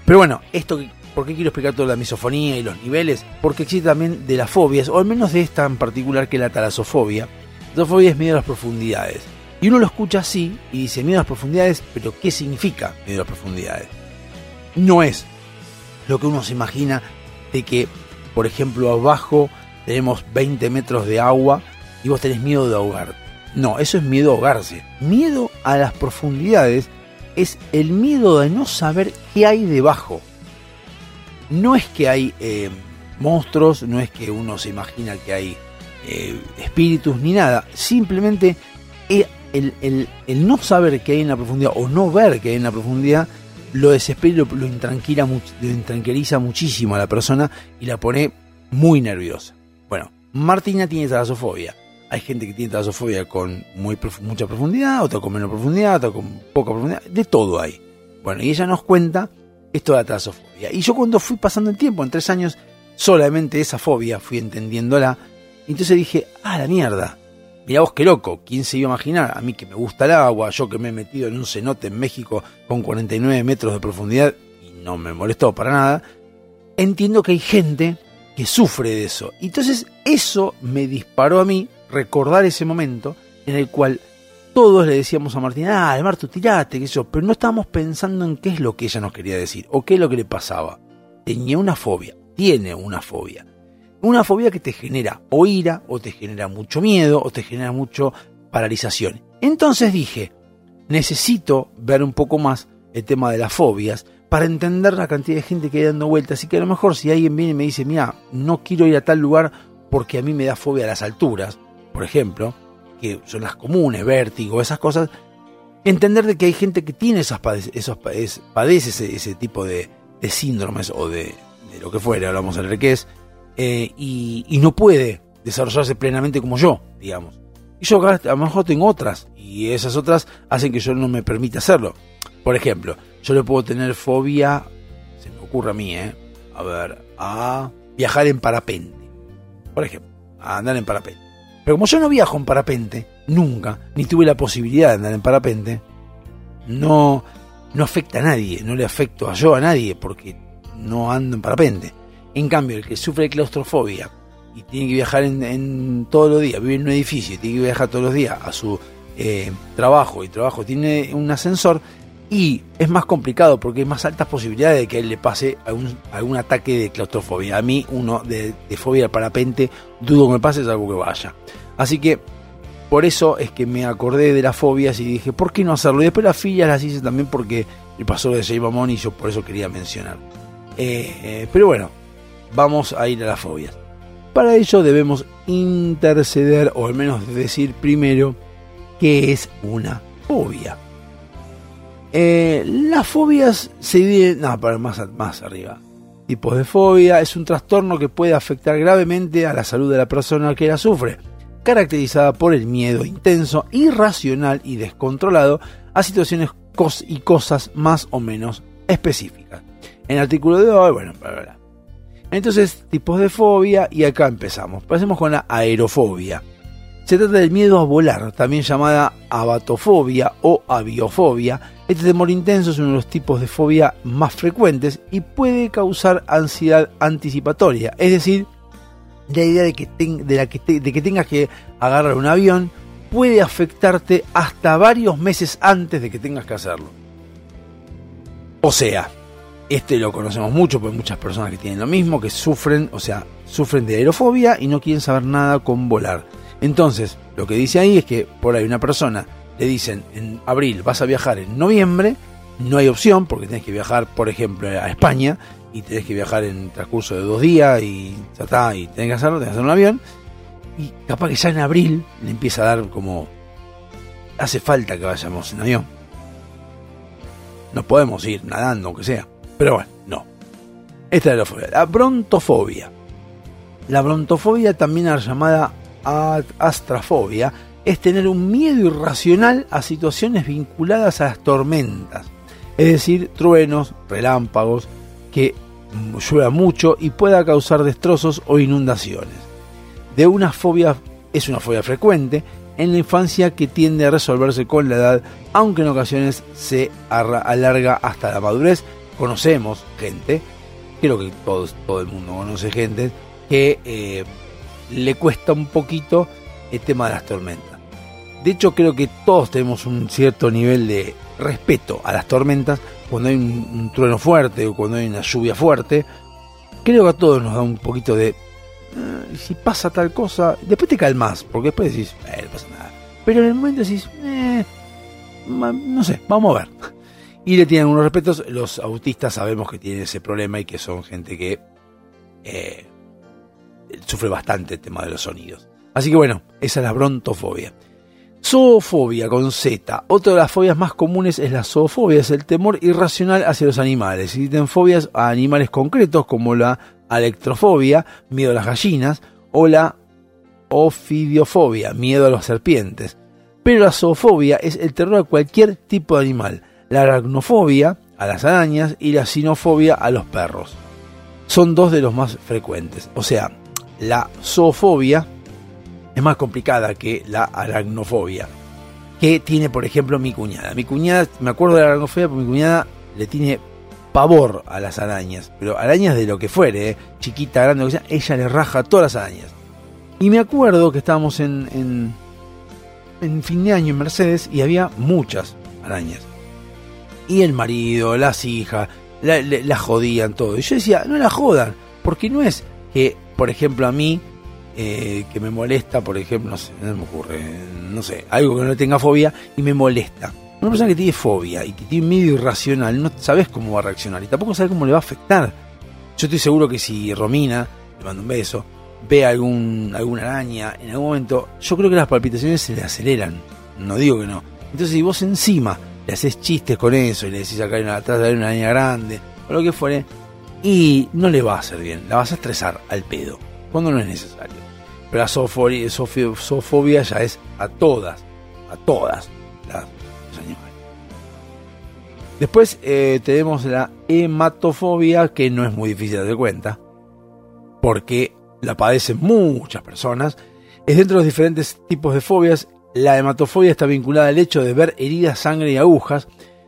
Pero bueno, esto, ¿por qué quiero explicar toda la misofonía y los niveles? Porque existe también de las fobias, o al menos de esta en particular que es la talasofobia. La talasofobia es miedo a las profundidades. Y uno lo escucha así y dice miedo a las profundidades, pero ¿qué significa miedo a las profundidades? No es lo que uno se imagina de que, por ejemplo, abajo tenemos 20 metros de agua y vos tenés miedo de ahogar. No, eso es miedo a ahogarse. Miedo a las profundidades es el miedo de no saber qué hay debajo. No es que hay eh, monstruos, no es que uno se imagina que hay eh, espíritus ni nada. Simplemente eh, el, el- el no saber qué hay en la profundidad o no ver qué hay en la profundidad lo desespera y lo, lo intranquila, lo intranquiliza muchísimo a la persona y la pone muy nerviosa. Bueno, Martina tiene talasofobia. Hay gente que tiene talasofobia con mucha profundidad, otra con menos profundidad, otra con poca profundidad, de todo hay. Bueno, y ella nos cuenta esto de la talasofobia. Y yo cuando fui pasando el tiempo, en tres años, solamente esa fobia fui entendiéndola. Entonces dije, ah, la mierda. Mirá vos qué loco, ¿quién se iba a imaginar? A mí que me gusta el agua, yo que me he metido en un cenote en México con 49 metros de profundidad y no me molestó para nada. Entiendo que hay gente que sufre de eso. Y entonces eso me disparó a mí recordar ese momento en el cual todos le decíamos a Martín, ah, Marto, tirate, qué yo, pero no estábamos pensando en qué es lo que ella nos quería decir o qué es lo que le pasaba. Tenía una fobia, tiene una fobia. Una fobia que te genera o ira, o te genera mucho miedo, o te genera mucho paralización. Entonces dije, necesito ver un poco más el tema de las fobias para entender la cantidad de gente que hay dando vueltas y que a lo mejor si alguien viene y me dice, mira, no quiero ir a tal lugar porque a mí me da fobia a las alturas, por ejemplo, que son las comunes, vértigo, esas cosas, entender de que hay gente que tiene esas padece, esos padece, ese, tipo de, síndromes o de, lo que fuera, ver qué es, eh, y, no puede desarrollarse plenamente como yo, digamos. Y yo a lo mejor tengo otras, y esas otras hacen que yo no me permita hacerlo. Por ejemplo, yo le puedo tener fobia, se me ocurre a mí, ¿eh? A ver, a viajar en parapente. Por ejemplo, a andar en parapente. Pero como yo no viajo en parapente, nunca, ni tuve la posibilidad de andar en parapente, no, no afecta a nadie, no le afecto a yo a nadie, porque no ando en parapente. En cambio, el que sufre claustrofobia y tiene que viajar en, en todos los días, vive en un edificio y tiene que viajar todos los días a su eh, trabajo y trabajo tiene un ascensor y es más complicado porque hay más altas posibilidades de que a él le pase algún, ataque de claustrofobia. A mí uno de, fobia al parapente dudo que me pase, salvo que vaya. Así que por eso es que me acordé de las fobias y dije, ¿por qué no hacerlo? Y después las filias las hice también porque el pasó de Jay Mamón y yo por eso quería mencionar. Eh, eh, pero bueno, vamos a ir a las fobias. Para ello debemos interceder, o al menos decir primero, qué es una fobia. Eh, las fobias se dividen, no, para más, más arriba. Tipos de fobia es un trastorno que puede afectar gravemente a la salud de la persona que la sufre. caracterizada por el miedo intenso, irracional y descontrolado a situaciones cos- y cosas más o menos específicas. En el artículo de hoy, bueno, bla, bla, bla. Entonces, tipos de fobia y acá empezamos. Pasemos con la aerofobia. Se trata del miedo a volar, también llamada abatofobia o aviofobia. Este temor intenso es uno de los tipos de fobia más frecuentes y puede causar ansiedad anticipatoria, es decir, la idea de que, que, de que tengas que agarrar un avión puede afectarte hasta varios meses antes de que tengas que hacerlo. O sea, este lo conocemos mucho, porque hay muchas personas que tienen lo mismo, que sufren, o sea, sufren de aerofobia y no quieren saber nada con volar. Entonces, lo que dice ahí es que por ahí una persona le dicen en abril vas a viajar en noviembre, no hay opción porque tenés que viajar, por ejemplo, a España y tenés que viajar en transcurso de dos días y ya está, y tenés que hacerlo, tenés que hacer un avión. Y capaz que ya en abril le empieza a dar como hace falta que vayamos en avión. No podemos ir nadando, aunque sea. Pero bueno, no. Esta es la fobia. La brontofobia. La brontofobia, también llamada a- astrafobia, es tener un miedo irracional a situaciones vinculadas a las tormentas. Es decir, truenos, relámpagos, que llueva mucho y pueda causar destrozos o inundaciones. De una fobia es una fobia frecuente en la infancia que tiende a resolverse con la edad, aunque en ocasiones se alarga hasta la madurez. Conocemos gente, creo que todos, todo el mundo conoce gente, que eh, le cuesta un poquito el tema de las tormentas. De hecho, creo que todos tenemos un cierto nivel de respeto a las tormentas cuando hay un, trueno fuerte o cuando hay una lluvia fuerte. Creo que a todos nos da un poquito de "Eh, si pasa tal cosa, después te calmas, porque después decís, "Eh, no pasa nada. Pero en el momento decís, "Eh, no sé, vamos a ver. Y le tienen unos respetos. Los autistas sabemos que tienen ese problema y que son gente que eh, sufre bastante el tema de los sonidos. Así que bueno, esa es la brontofobia. Zoofobia con Z. Otra de las fobias más comunes es la zoofobia, es el temor irracional hacia los animales. Existen fobias a animales concretos como la electrofobia, miedo a las gallinas, o la ofidiofobia, miedo a las serpientes. Pero la zoofobia es el terror a cualquier tipo de animal. La aracnofobia a las arañas y la sinofobia a los perros. Son dos de los más frecuentes. O sea, la zoofobia es más complicada que la aracnofobia. Que tiene, por ejemplo, mi cuñada. Mi cuñada, me acuerdo de la aracnofobia porque mi cuñada le tiene pavor a las arañas. Pero arañas de lo que fuere, ¿eh? chiquita, grande, lo que sea, ella le raja todas las arañas. Y me acuerdo que estábamos en, en, fin de año en Mercedes y había muchas arañas. Y el marido, las hijas, la, la- la jodían todo. Y yo decía, no la jodan, porque no es que, por ejemplo, a mí, eh, que me molesta, por ejemplo, no sé, no me ocurre, no sé, algo que no tenga fobia y me molesta. Una persona que tiene fobia y que tiene miedo irracional, no sabes cómo va a reaccionar y tampoco sabes cómo le va a afectar. Yo estoy seguro que si Romina, le mando un beso, ve algún, alguna araña, en algún momento, yo creo que las palpitaciones se le aceleran. No digo que no. Entonces, si vos encima le haces chistes con eso y le decís acá una, atrás hay una araña grande, o lo que fuere, y no le va a hacer bien, la vas a estresar al pedo, cuando no es necesario. Pero la zoofobia, ya es a todas, a todas las los animales. Después eh, tenemos la hematofobia, que no es muy difícil de dar cuenta, porque la padecen muchas personas. Es dentro de los diferentes tipos de fobias. La hematofobia está vinculada al hecho de ver heridas, sangre y agujas.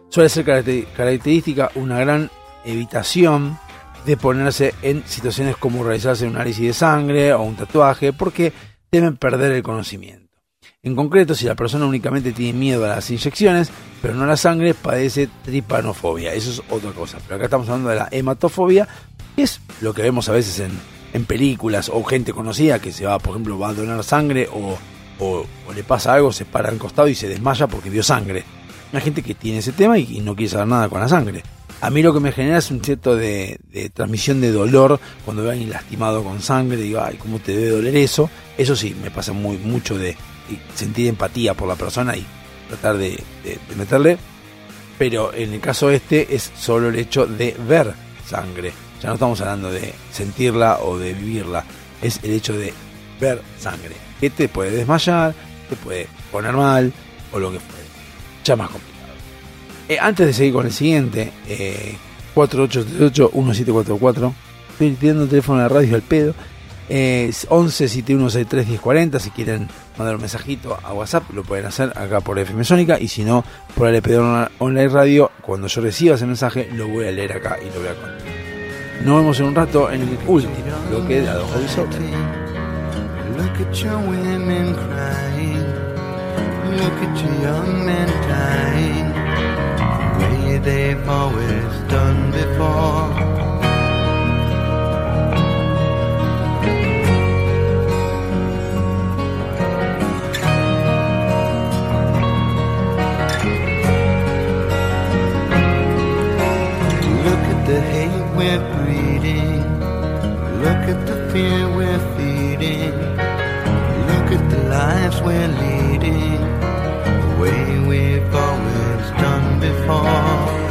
Suele ser caracter- característica una gran evitación de ponerse en situaciones como realizarse un análisis de sangre o un tatuaje, porque temen perder el conocimiento. En concreto, si la persona únicamente tiene miedo a las inyecciones, pero no a la sangre, padece tripanofobia. Eso es otra cosa. Pero acá estamos hablando de la hematofobia, que es lo que vemos a veces en, en películas o gente conocida que se va, por ejemplo, va a donar sangre o, o- le pasa algo, se para al costado y se desmaya porque vio sangre. Hay gente que tiene ese tema y, y no quiere saber nada con la sangre. A mí lo que me genera es un cierto de, transmisión de dolor cuando veo a alguien lastimado con sangre. Digo, ay, ¿cómo te debe doler eso? Eso sí, me pasa muy mucho de, sentir empatía por la persona y tratar de meterle. Pero en el caso este es solo el hecho de ver sangre. Ya no estamos hablando de sentirla o de vivirla. Es el hecho de ver sangre. Que te puede desmayar, te puede poner mal o lo que fuere. Ya más complicado. Eh, antes de seguir con el siguiente, eh, 4838-1744. Estoy tirando el teléfono de la radio al pedo. Eh, 11 7163 1040 si quieren mandar un mensajito a WhatsApp lo pueden hacer acá por FM Sónica y si no por LPD Online- Online Radio cuando yo reciba ese mensaje lo voy a leer acá y lo voy a contar nos vemos en un rato en el último lo que he dado Look at your women crying. Look at your young men dying. They've always done before. Look at the hate we're breeding. Look at the fear we're feeding. Look at the lives we're leading. The way we've always done before.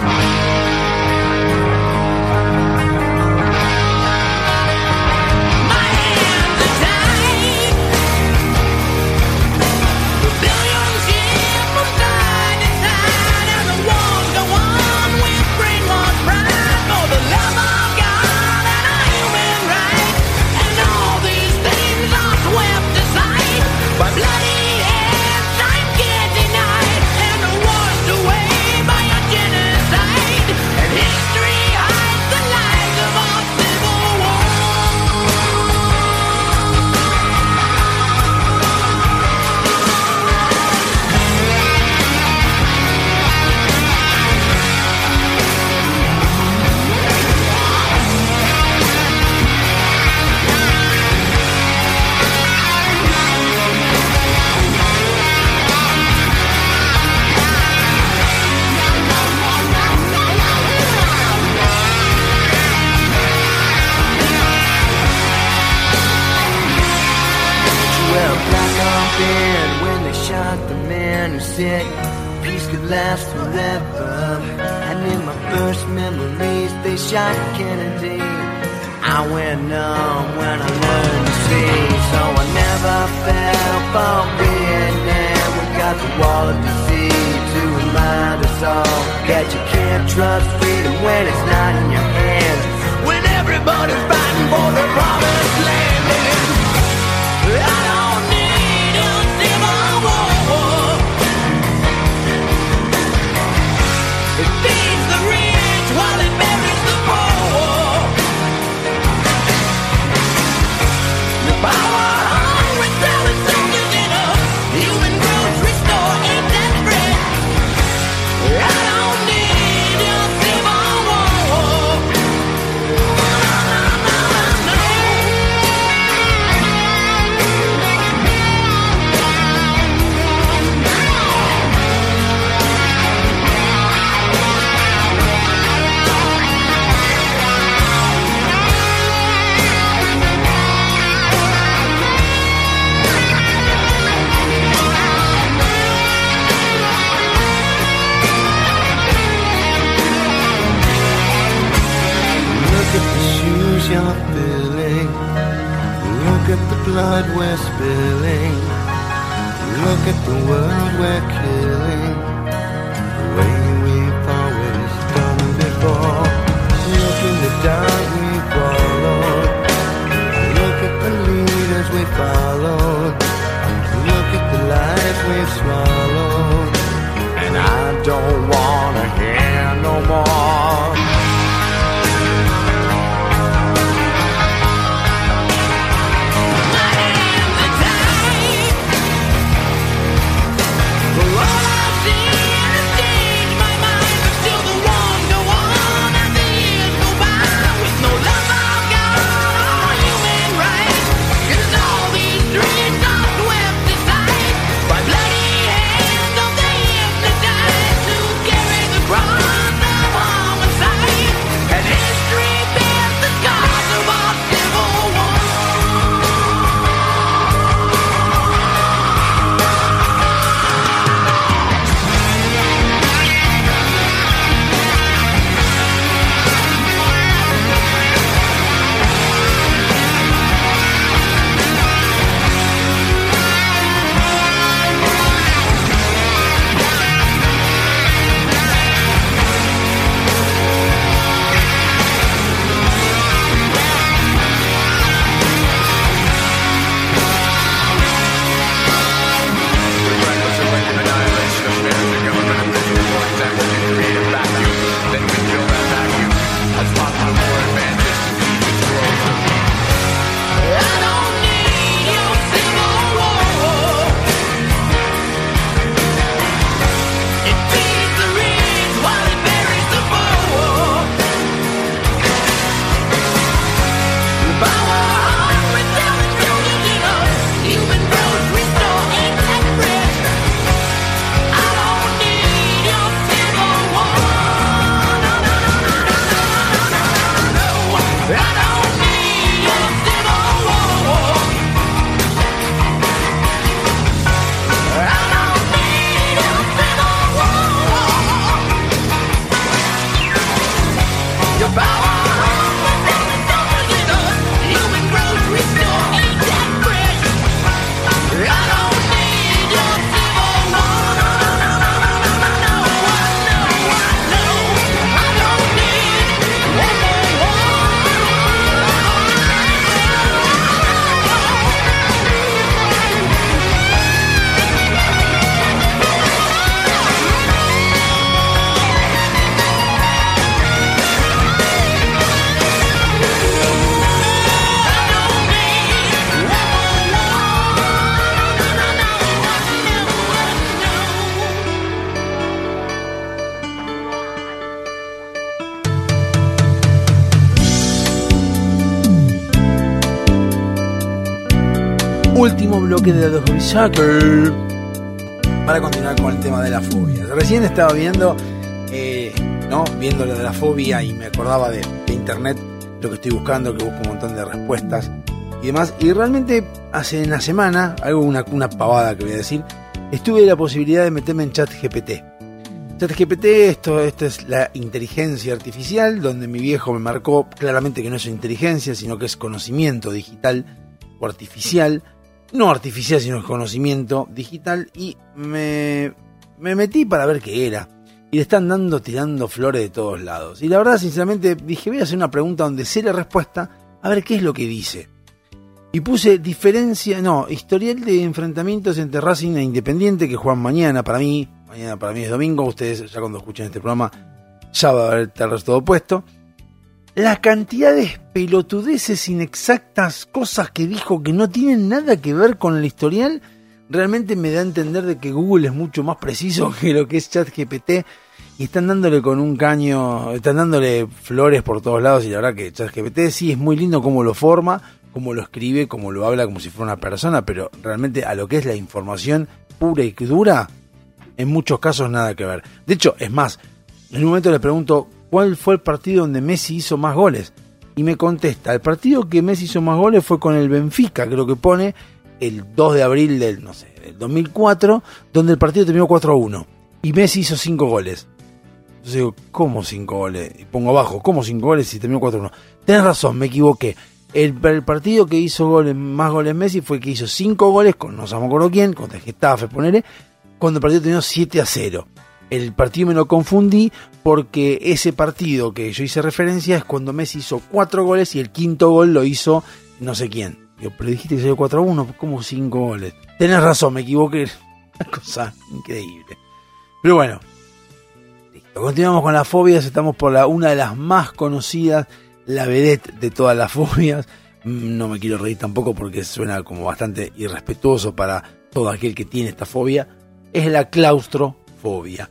Bloque de Hobby Soccer para continuar con el tema de la fobia. Recién estaba viendo, eh, ¿no? Viendo lo de la fobia y me acordaba de, internet, lo que estoy buscando, que busco un montón de respuestas y demás. Y realmente hace una semana, algo, una, una pavada que voy a decir, estuve la posibilidad de meterme en chat GPT. ChatGPT, esto, esto es la inteligencia artificial, donde mi viejo me marcó claramente que no es inteligencia, sino que es conocimiento digital o artificial. No artificial, sino es conocimiento digital. Y me, me metí para ver qué era. Y le están dando, tirando flores de todos lados. Y la verdad, sinceramente, dije, voy a hacer una pregunta donde sé la respuesta, a ver qué es lo que dice. Y puse diferencia, no, historial de enfrentamientos entre Racing e Independiente que juegan mañana para mí. Mañana para mí es domingo. Ustedes ya cuando escuchen este programa ya va a haber todo puesto. La cantidad de pelotudeces inexactas, cosas que dijo que no tienen nada que ver con el historial, realmente me da a entender de que Google es mucho más preciso que lo que es ChatGPT y están dándole con un caño, están dándole flores por todos lados y la verdad que ChatGPT sí es muy lindo cómo lo forma, cómo lo escribe, cómo lo habla como si fuera una persona, pero realmente a lo que es la información pura y dura, en muchos casos nada que ver. De hecho, es más, en un momento le pregunto cuál fue el partido donde Messi hizo más goles. Y me contesta, el partido que Messi hizo más goles fue con el Benfica, creo que pone el 2 de abril del, no sé, del 2004, donde el partido terminó 4 a 1. Y Messi hizo 5 goles. Entonces digo, ¿cómo 5 goles? Y pongo abajo, ¿cómo 5 goles si terminó 4 a 1? Tenés razón, me equivoqué. El, el partido que hizo goles, más goles Messi fue que hizo 5 goles con no sé me quién, contra el ponele, cuando el partido terminó 7 a 0. El partido me lo confundí porque ese partido que yo hice referencia es cuando Messi hizo 4 goles y el quinto gol lo hizo no sé quién. Digo, pero dijiste que salió 4 a 1, ¿cómo 5 goles? Tenés razón, me equivoqué. Una cosa increíble. Pero bueno, listo. Continuamos con las fobias. Estamos por la, una de las más conocidas, la vedette de todas las fobias. Mm, No me quiero reír tampoco porque suena como bastante irrespetuoso para todo aquel que tiene esta fobia. Es la claustrofobia.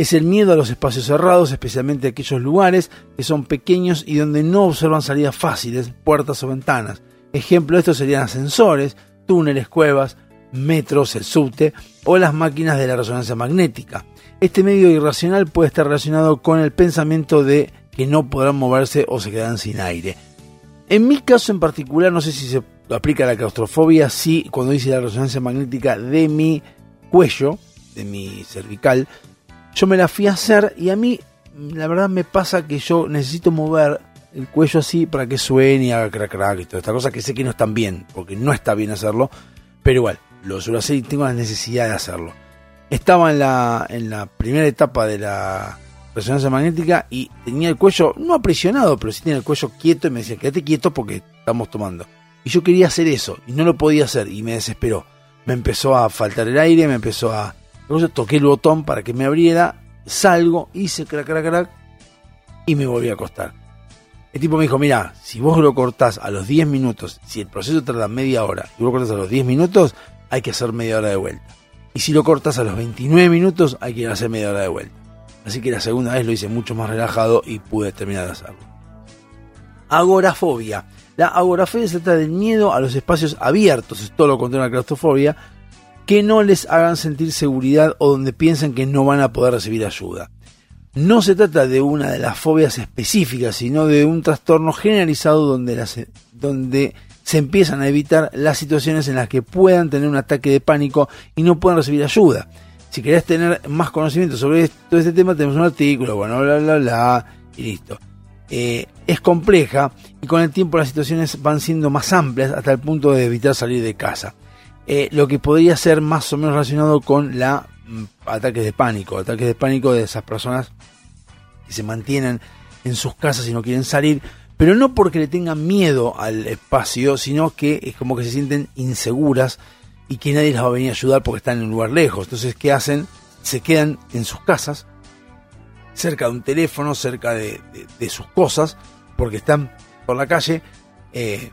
Es el miedo a los espacios cerrados, especialmente aquellos lugares que son pequeños y donde no observan salidas fáciles, puertas o ventanas. Ejemplo de esto serían ascensores, túneles, cuevas, metros, el subte o las máquinas de la resonancia magnética. Este medio irracional puede estar relacionado con el pensamiento de que no podrán moverse o se quedarán sin aire. En mi caso en particular, no sé si se aplica la claustrofobia, sí, cuando dice la resonancia magnética de mi cuello, de mi cervical, yo me la fui a hacer y a mí, la verdad, me pasa que yo necesito mover el cuello así para que suene y haga crack crack y toda esta cosa que sé que no están bien, porque no está bien hacerlo, pero igual, lo suelo hacer y tengo la necesidad de hacerlo. Estaba en la, en la primera etapa de la resonancia magnética y tenía el cuello, no aprisionado, pero sí tenía el cuello quieto y me decía, quédate quieto porque estamos tomando. Y yo quería hacer eso y no lo podía hacer y me desesperó. Me empezó a faltar el aire, me empezó a... Entonces toqué el botón para que me abriera, salgo, hice crack, crack, crack y me volví a acostar. El tipo me dijo, mira, si vos lo cortás a los 10 minutos, si el proceso tarda media hora y vos lo cortás a los 10 minutos, hay que hacer media hora de vuelta. Y si lo cortas a los 29 minutos, hay que hacer media hora de vuelta. Así que la segunda vez lo hice mucho más relajado y pude terminar de hacerlo. Agorafobia. La agorafobia se trata del miedo a los espacios abiertos, es todo lo contrario a la claustrofobia, que no les hagan sentir seguridad o donde piensen que no van a poder recibir ayuda. No se trata de una de las fobias específicas, sino de un trastorno generalizado donde, las, donde se empiezan a evitar las situaciones en las que puedan tener un ataque de pánico y no puedan recibir ayuda. Si querés tener más conocimiento sobre todo este tema, tenemos un artículo, bueno, bla, bla, bla, y listo. Eh, es compleja y con el tiempo las situaciones van siendo más amplias hasta el punto de evitar salir de casa. Eh, lo que podría ser más o menos relacionado con la mm, ataques de pánico, ataques de pánico de esas personas que se mantienen en sus casas y no quieren salir, pero no porque le tengan miedo al espacio, sino que es como que se sienten inseguras y que nadie las va a venir a ayudar porque están en un lugar lejos. Entonces, ¿qué hacen? Se quedan en sus casas, cerca de un teléfono, cerca de, sus cosas, porque están por la calle. eh,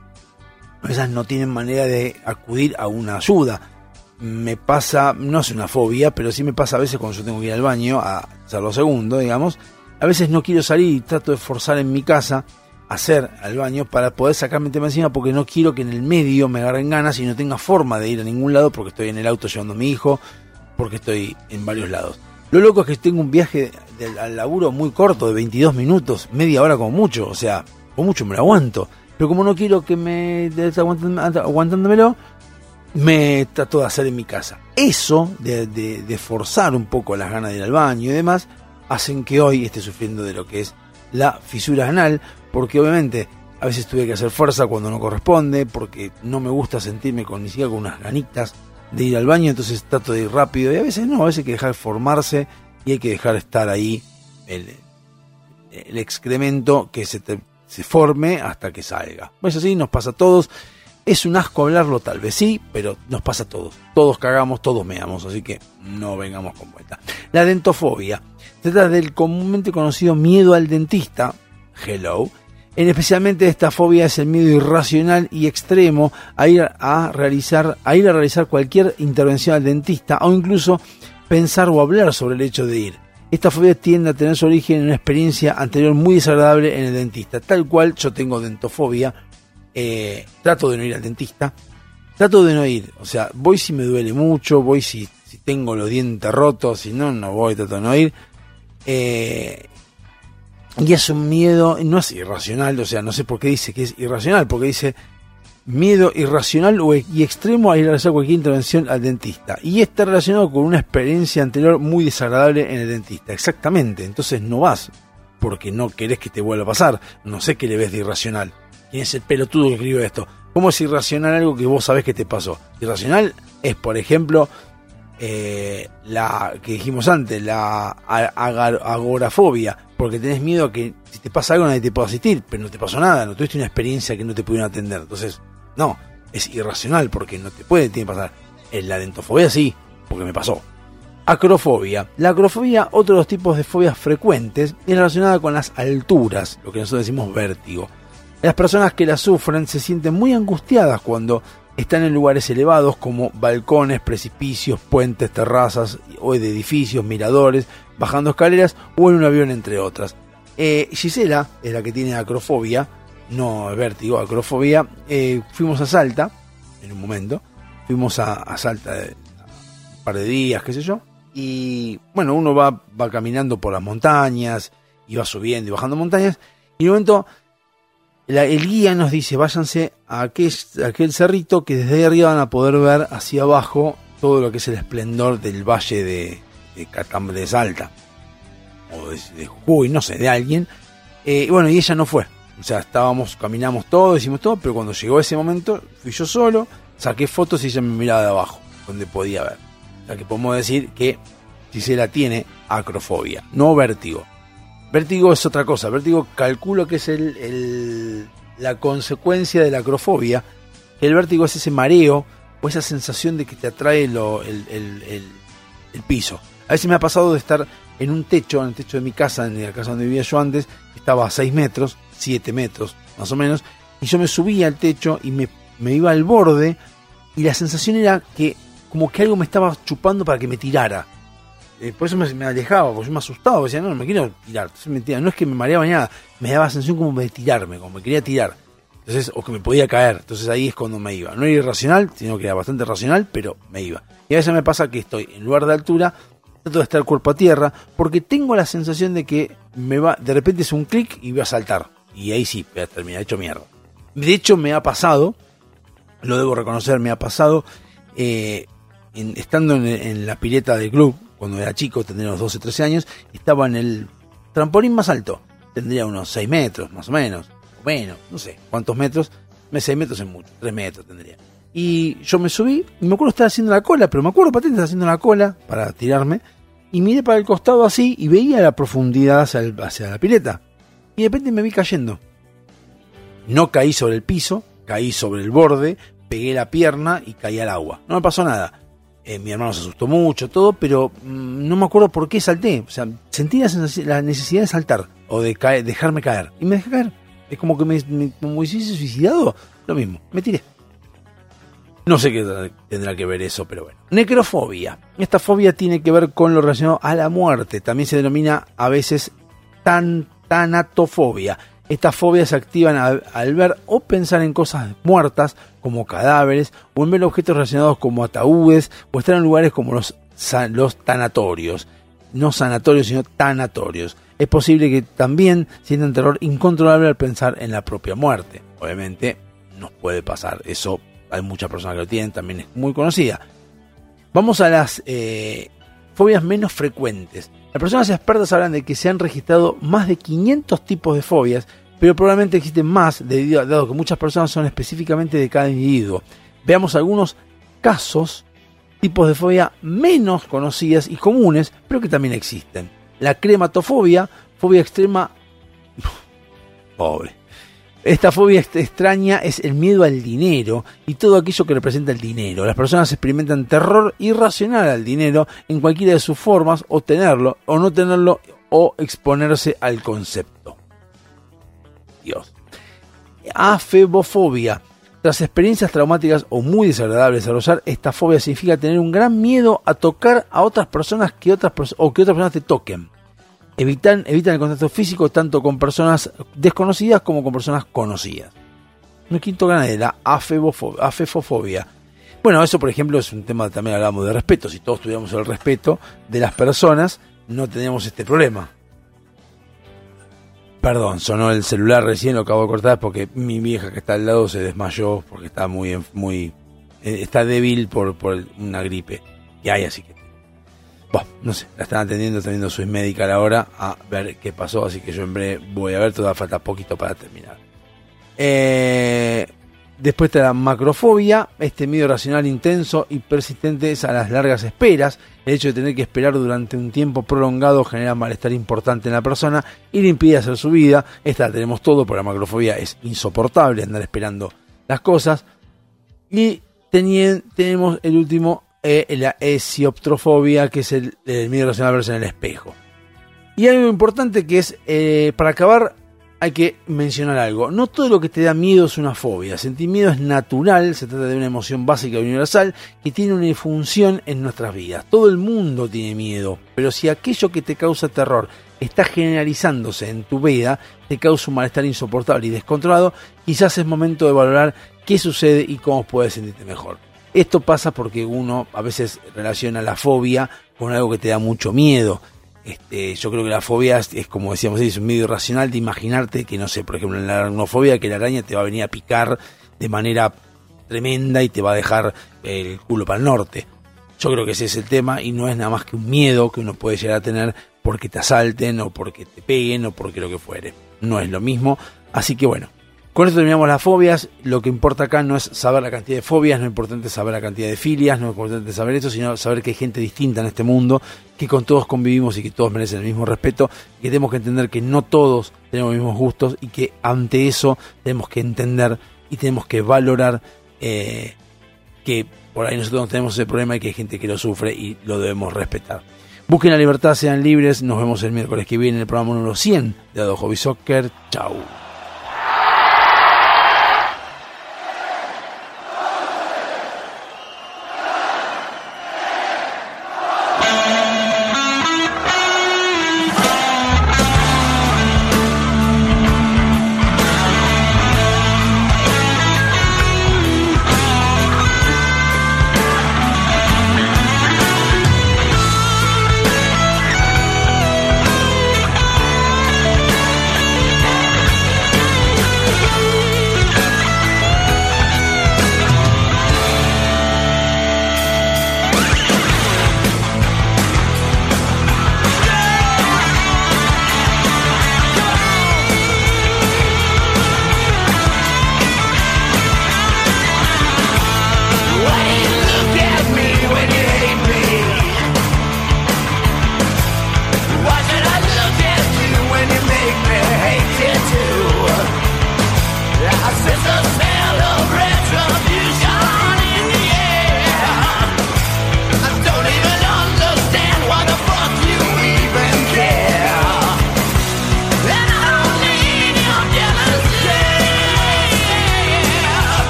esas no tienen manera de acudir a una ayuda. Me pasa, no es una fobia, pero sí me pasa a veces cuando yo tengo que ir al baño a hacerlo segundo, digamos. A veces no quiero salir y trato de forzar en mi casa hacer al baño para poder sacarme el tema encima porque no quiero que en el medio me agarren ganas y no tenga forma de ir a ningún lado porque estoy en el auto llevando a mi hijo, porque estoy en varios lados. Lo loco es que tengo un viaje al laburo muy corto, de 22 minutos, media hora como mucho, o sea, con mucho me lo aguanto. Pero como no quiero que me aguantándomelo, me trato de hacer en mi casa. Eso, de forzar un poco las ganas de ir al baño y demás, hacen que hoy esté sufriendo de lo que es la fisura anal, porque obviamente a veces tuve que hacer fuerza cuando no corresponde, porque no me gusta sentirme con ni siquiera con unas ganitas de ir al baño, entonces trato de ir rápido y a veces no, a veces hay que dejar formarse y hay que dejar estar ahí el, el excremento que se, te- se forme hasta que salga. Pues así nos pasa a todos. Es un asco hablarlo, tal vez sí, pero nos pasa a todos. Todos cagamos, todos meamos, así que no vengamos con vuelta. La dentofobia. Se trata del comúnmente conocido miedo al dentista. Hello. En especialmente esta fobia es el miedo irracional y extremo a ir a realizar, a ir a realizar cualquier intervención al dentista o incluso pensar o hablar sobre el hecho de ir. Esta fobia tiende a tener su origen en una experiencia anterior muy desagradable en el dentista, tal cual yo tengo dentofobia, eh, trato de no ir al dentista, trato de no ir, o sea, voy si me duele mucho, voy si, tengo los dientes rotos, si no, no voy, trato de no ir. Eh, y es un miedo, no es irracional, o sea, no sé por qué dice que es irracional, porque dice miedo irracional o- y extremo a ir a realizar cualquier intervención al dentista. Y está relacionado con una experiencia anterior muy desagradable en el dentista. Exactamente, entonces no vas porque no querés que te vuelva a pasar. No sé qué le ves de irracional. ¿Quién es el pelotudo que escribió esto? ¿Cómo es irracional algo que vos sabés que te pasó? Irracional es, por ejemplo, eh, la que dijimos antes, la agorafobia, porque tenés miedo a que si te pasa algo nadie te pueda asistir, pero no te pasó nada, no tuviste una experiencia que no te pudieron atender. Entonces, no, es irracional porque no te puede tiene que pasar. En la dentofobia sí, porque me pasó. Acrofobia. La acrofobia, otro de los tipos de fobias frecuentes, es relacionada con las alturas, lo que nosotros decimos vértigo. Las personas que la sufren se sienten muy angustiadas cuando están en lugares elevados como balcones, precipicios, puentes, terrazas o de edificios, miradores, bajando escaleras o en un avión, entre otras. Eh, Gisela es la que tiene acrofobia, no vértigo, acrofobia. Eh, fuimos a Salta, en un momento, fuimos a, Salta de, un par de días, qué sé yo, y bueno, uno va, va caminando por las montañas, y va subiendo y bajando montañas, y en un momento la- el guía nos dice, váyanse a aquel, cerrito que desde ahí arriba van a poder ver hacia abajo todo lo que es el esplendor del valle de, de, Catam- de Salta, o de, de Jujuy, no sé, de alguien. Eh, bueno, y ella no fue. O sea, estábamos, caminamos todo, hicimos todo, pero cuando llegó ese momento, fui yo solo, saqué fotos y ella me miraba de abajo, donde podía ver. O sea que podemos decir que Gisela tiene acrofobia, no vértigo. Vértigo es otra cosa. Vértigo calculo que es el, la consecuencia de la acrofobia. El vértigo es ese mareo o esa sensación de que te atrae lo- el, el- el- el piso. A veces me ha pasado de estar en un techo, en el techo de mi casa, en la casa donde vivía yo antes, que estaba a 6 metros, 7 metros más o menos, y yo me subía al techo y me, me iba al borde y la sensación era que como que algo me estaba chupando para que me tirara. Eh, por eso me, alejaba, porque yo me asustaba, decía, no, no me quiero tirar. Entonces me tiraba. No es que me mareaba ni nada, me daba sensación como de tirarme, como me quería tirar. Entonces, o que me podía caer. Entonces ahí es cuando me iba. No era irracional, sino que era bastante racional, pero me iba. Y a veces me pasa que estoy en lugar de altura, trato de estar cuerpo a tierra, porque tengo la sensación de que me va, de repente es un clic y voy a saltar. Y ahí sí, voy a terminar hecho mierda. De hecho, me ha pasado, lo debo reconocer, me ha pasado, eh, estando en, la pileta del club, cuando era chico, tendría unos 12, 13 años, estaba en el trampolín más alto. Tendría unos 6 metros, más o menos, o menos, no sé cuántos metros. 6 metros es mucho, 3 metros tendría. Y yo me subí, y me acuerdo estar haciendo la cola, pero me acuerdo patente estar haciendo la cola para tirarme. Y miré para el costado así y veía la profundidad hacia, el- hacia la pileta. Y de repente me vi cayendo. No caí sobre el piso, caí sobre el borde, pegué la pierna y caí al agua. No me pasó nada. Eh, mi hermano se asustó mucho, todo, pero mm, no me acuerdo por qué salté. O sea, sentí la, necesidad de saltar o de dejarme caer. Y me dejé caer. Es como que me, me- hubiese suicidado. Lo mismo, me tiré. No sé qué tendrá que ver eso, pero bueno. Necrofobia. Esta fobia tiene que ver con lo relacionado a la muerte. También se denomina a veces tan, tanatofobia. Estas fobias se activan al, ver o pensar en cosas muertas, como cadáveres, o en ver objetos relacionados como ataúdes, o estar en lugares como los, los tanatorios. No sanatorios, sino tanatorios. Es posible que también sientan terror incontrolable al pensar en la propia muerte. Obviamente, nos puede pasar. Eso hay muchas personas que lo tienen, también es muy conocida. Vamos a las eh, fobias menos frecuentes. Las personas expertas hablan de que se han registrado más de 500 tipos de fobias, pero probablemente existen más, debido a- dado que muchas personas son específicamente de cada individuo. Veamos algunos casos, tipos de fobia menos conocidas y comunes, pero que también existen. La crematofobia, fobia extrema... Pobre. Esta fobia ext- extraña es el miedo al dinero y todo aquello que representa el dinero. Las personas experimentan terror irracional al dinero en cualquiera de sus formas, o tenerlo, o no tenerlo, o exponerse al concepto. Dios. Afebofobia. Tras experiencias traumáticas o muy desagradables desarrollar esta fobia significa tener un gran miedo a tocar a otras personas que otras o que otras personas te toquen. Evitan, evitan el contacto físico tanto con personas desconocidas como con personas conocidas. Un quinto gana de la afefofobia. Bueno, eso por ejemplo es un tema, también hablamos de respeto. Si todos tuviéramos el respeto de las personas, no tendríamos este problema. Perdón, sonó el celular recién, lo acabo de cortar porque mi vieja que está al lado se desmayó porque está muy, muy eh, está débil por, por una gripe que hay, así que no sé, la están atendiendo, está viendo su médica ahora a ver qué pasó, así que yo en breve voy a ver, todavía falta poquito para terminar. Eh, después está la macrofobia, este miedo racional intenso y persistente es a las largas esperas. El hecho de tener que esperar durante un tiempo prolongado genera malestar importante en la persona y le impide hacer su vida. Esta la tenemos todo, porque la macrofobia es insoportable andar esperando las cosas. Y tenien- tenemos el último, la esioptrofobia, que es el, miedo a verse en el espejo. Y algo importante que es, eh, para acabar, hay que mencionar algo. No todo lo que te da miedo es una fobia. Sentir miedo es natural, se trata de una emoción básica y universal que tiene una función en nuestras vidas. Todo el mundo tiene miedo, pero si aquello que te causa terror está generalizándose en tu vida, te causa un malestar insoportable y descontrolado, quizás es momento de valorar qué sucede y cómo puedes sentirte mejor. Esto pasa porque uno a veces relaciona la fobia con algo que te da mucho miedo. Este, yo creo que la fobia es, como decíamos, es un medio irracional de imaginarte que, no sé, por ejemplo, en la aracnofobia, que la araña te va a venir a picar de manera tremenda y te va a dejar el culo para el norte. Yo creo que ese es el tema y no es nada más que un miedo que uno puede llegar a tener porque te asalten o porque te peguen o porque lo que fuere. No es lo mismo. Así que bueno, con esto terminamos las fobias. Lo que importa acá no es saber la cantidad de fobias, no es importante saber la cantidad de filias, no es importante saber eso, sino saber que hay gente distinta en este mundo, que con todos convivimos y que todos merecen el mismo respeto, que tenemos que entender que no todos tenemos los mismos gustos y que ante eso tenemos que entender y tenemos que valorar eh, que por ahí nosotros no tenemos ese problema y que hay gente que lo sufre y lo debemos respetar. Busquen la libertad, sean libres. Nos vemos el miércoles que viene en el programa número 100 de Ado Hobby Soccer. Chau.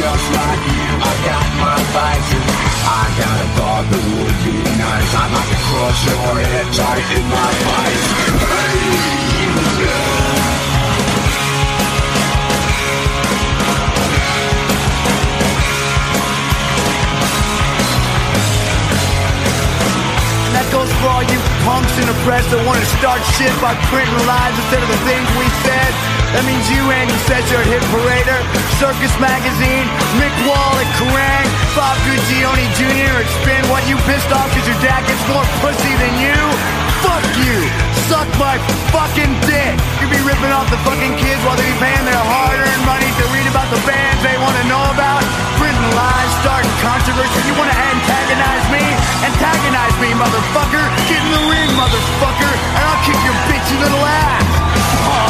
Just like you. I got my vices. I got a thought that would be nice. I'd like to crush your head tight in my vice. Hey. Punks in the press that want to start shit by printing lies instead of the things we said. That means you, Andy Setzer at Hit Parader, Circus Magazine, Mick Wall at Kerrang, Bob Guccione Jr. at Spin. What, you pissed off because your dad gets more pussy than you? Fuck you! Suck my fucking dick! You be ripping off the fucking kids while they be paying their hard-earned money to read about the bands they want to know about? Lies, starting controversy. You want to antagonize me? Antagonize me, motherfucker! Get in the ring, motherfucker! And I'll kick your bitchy little ass! Punk!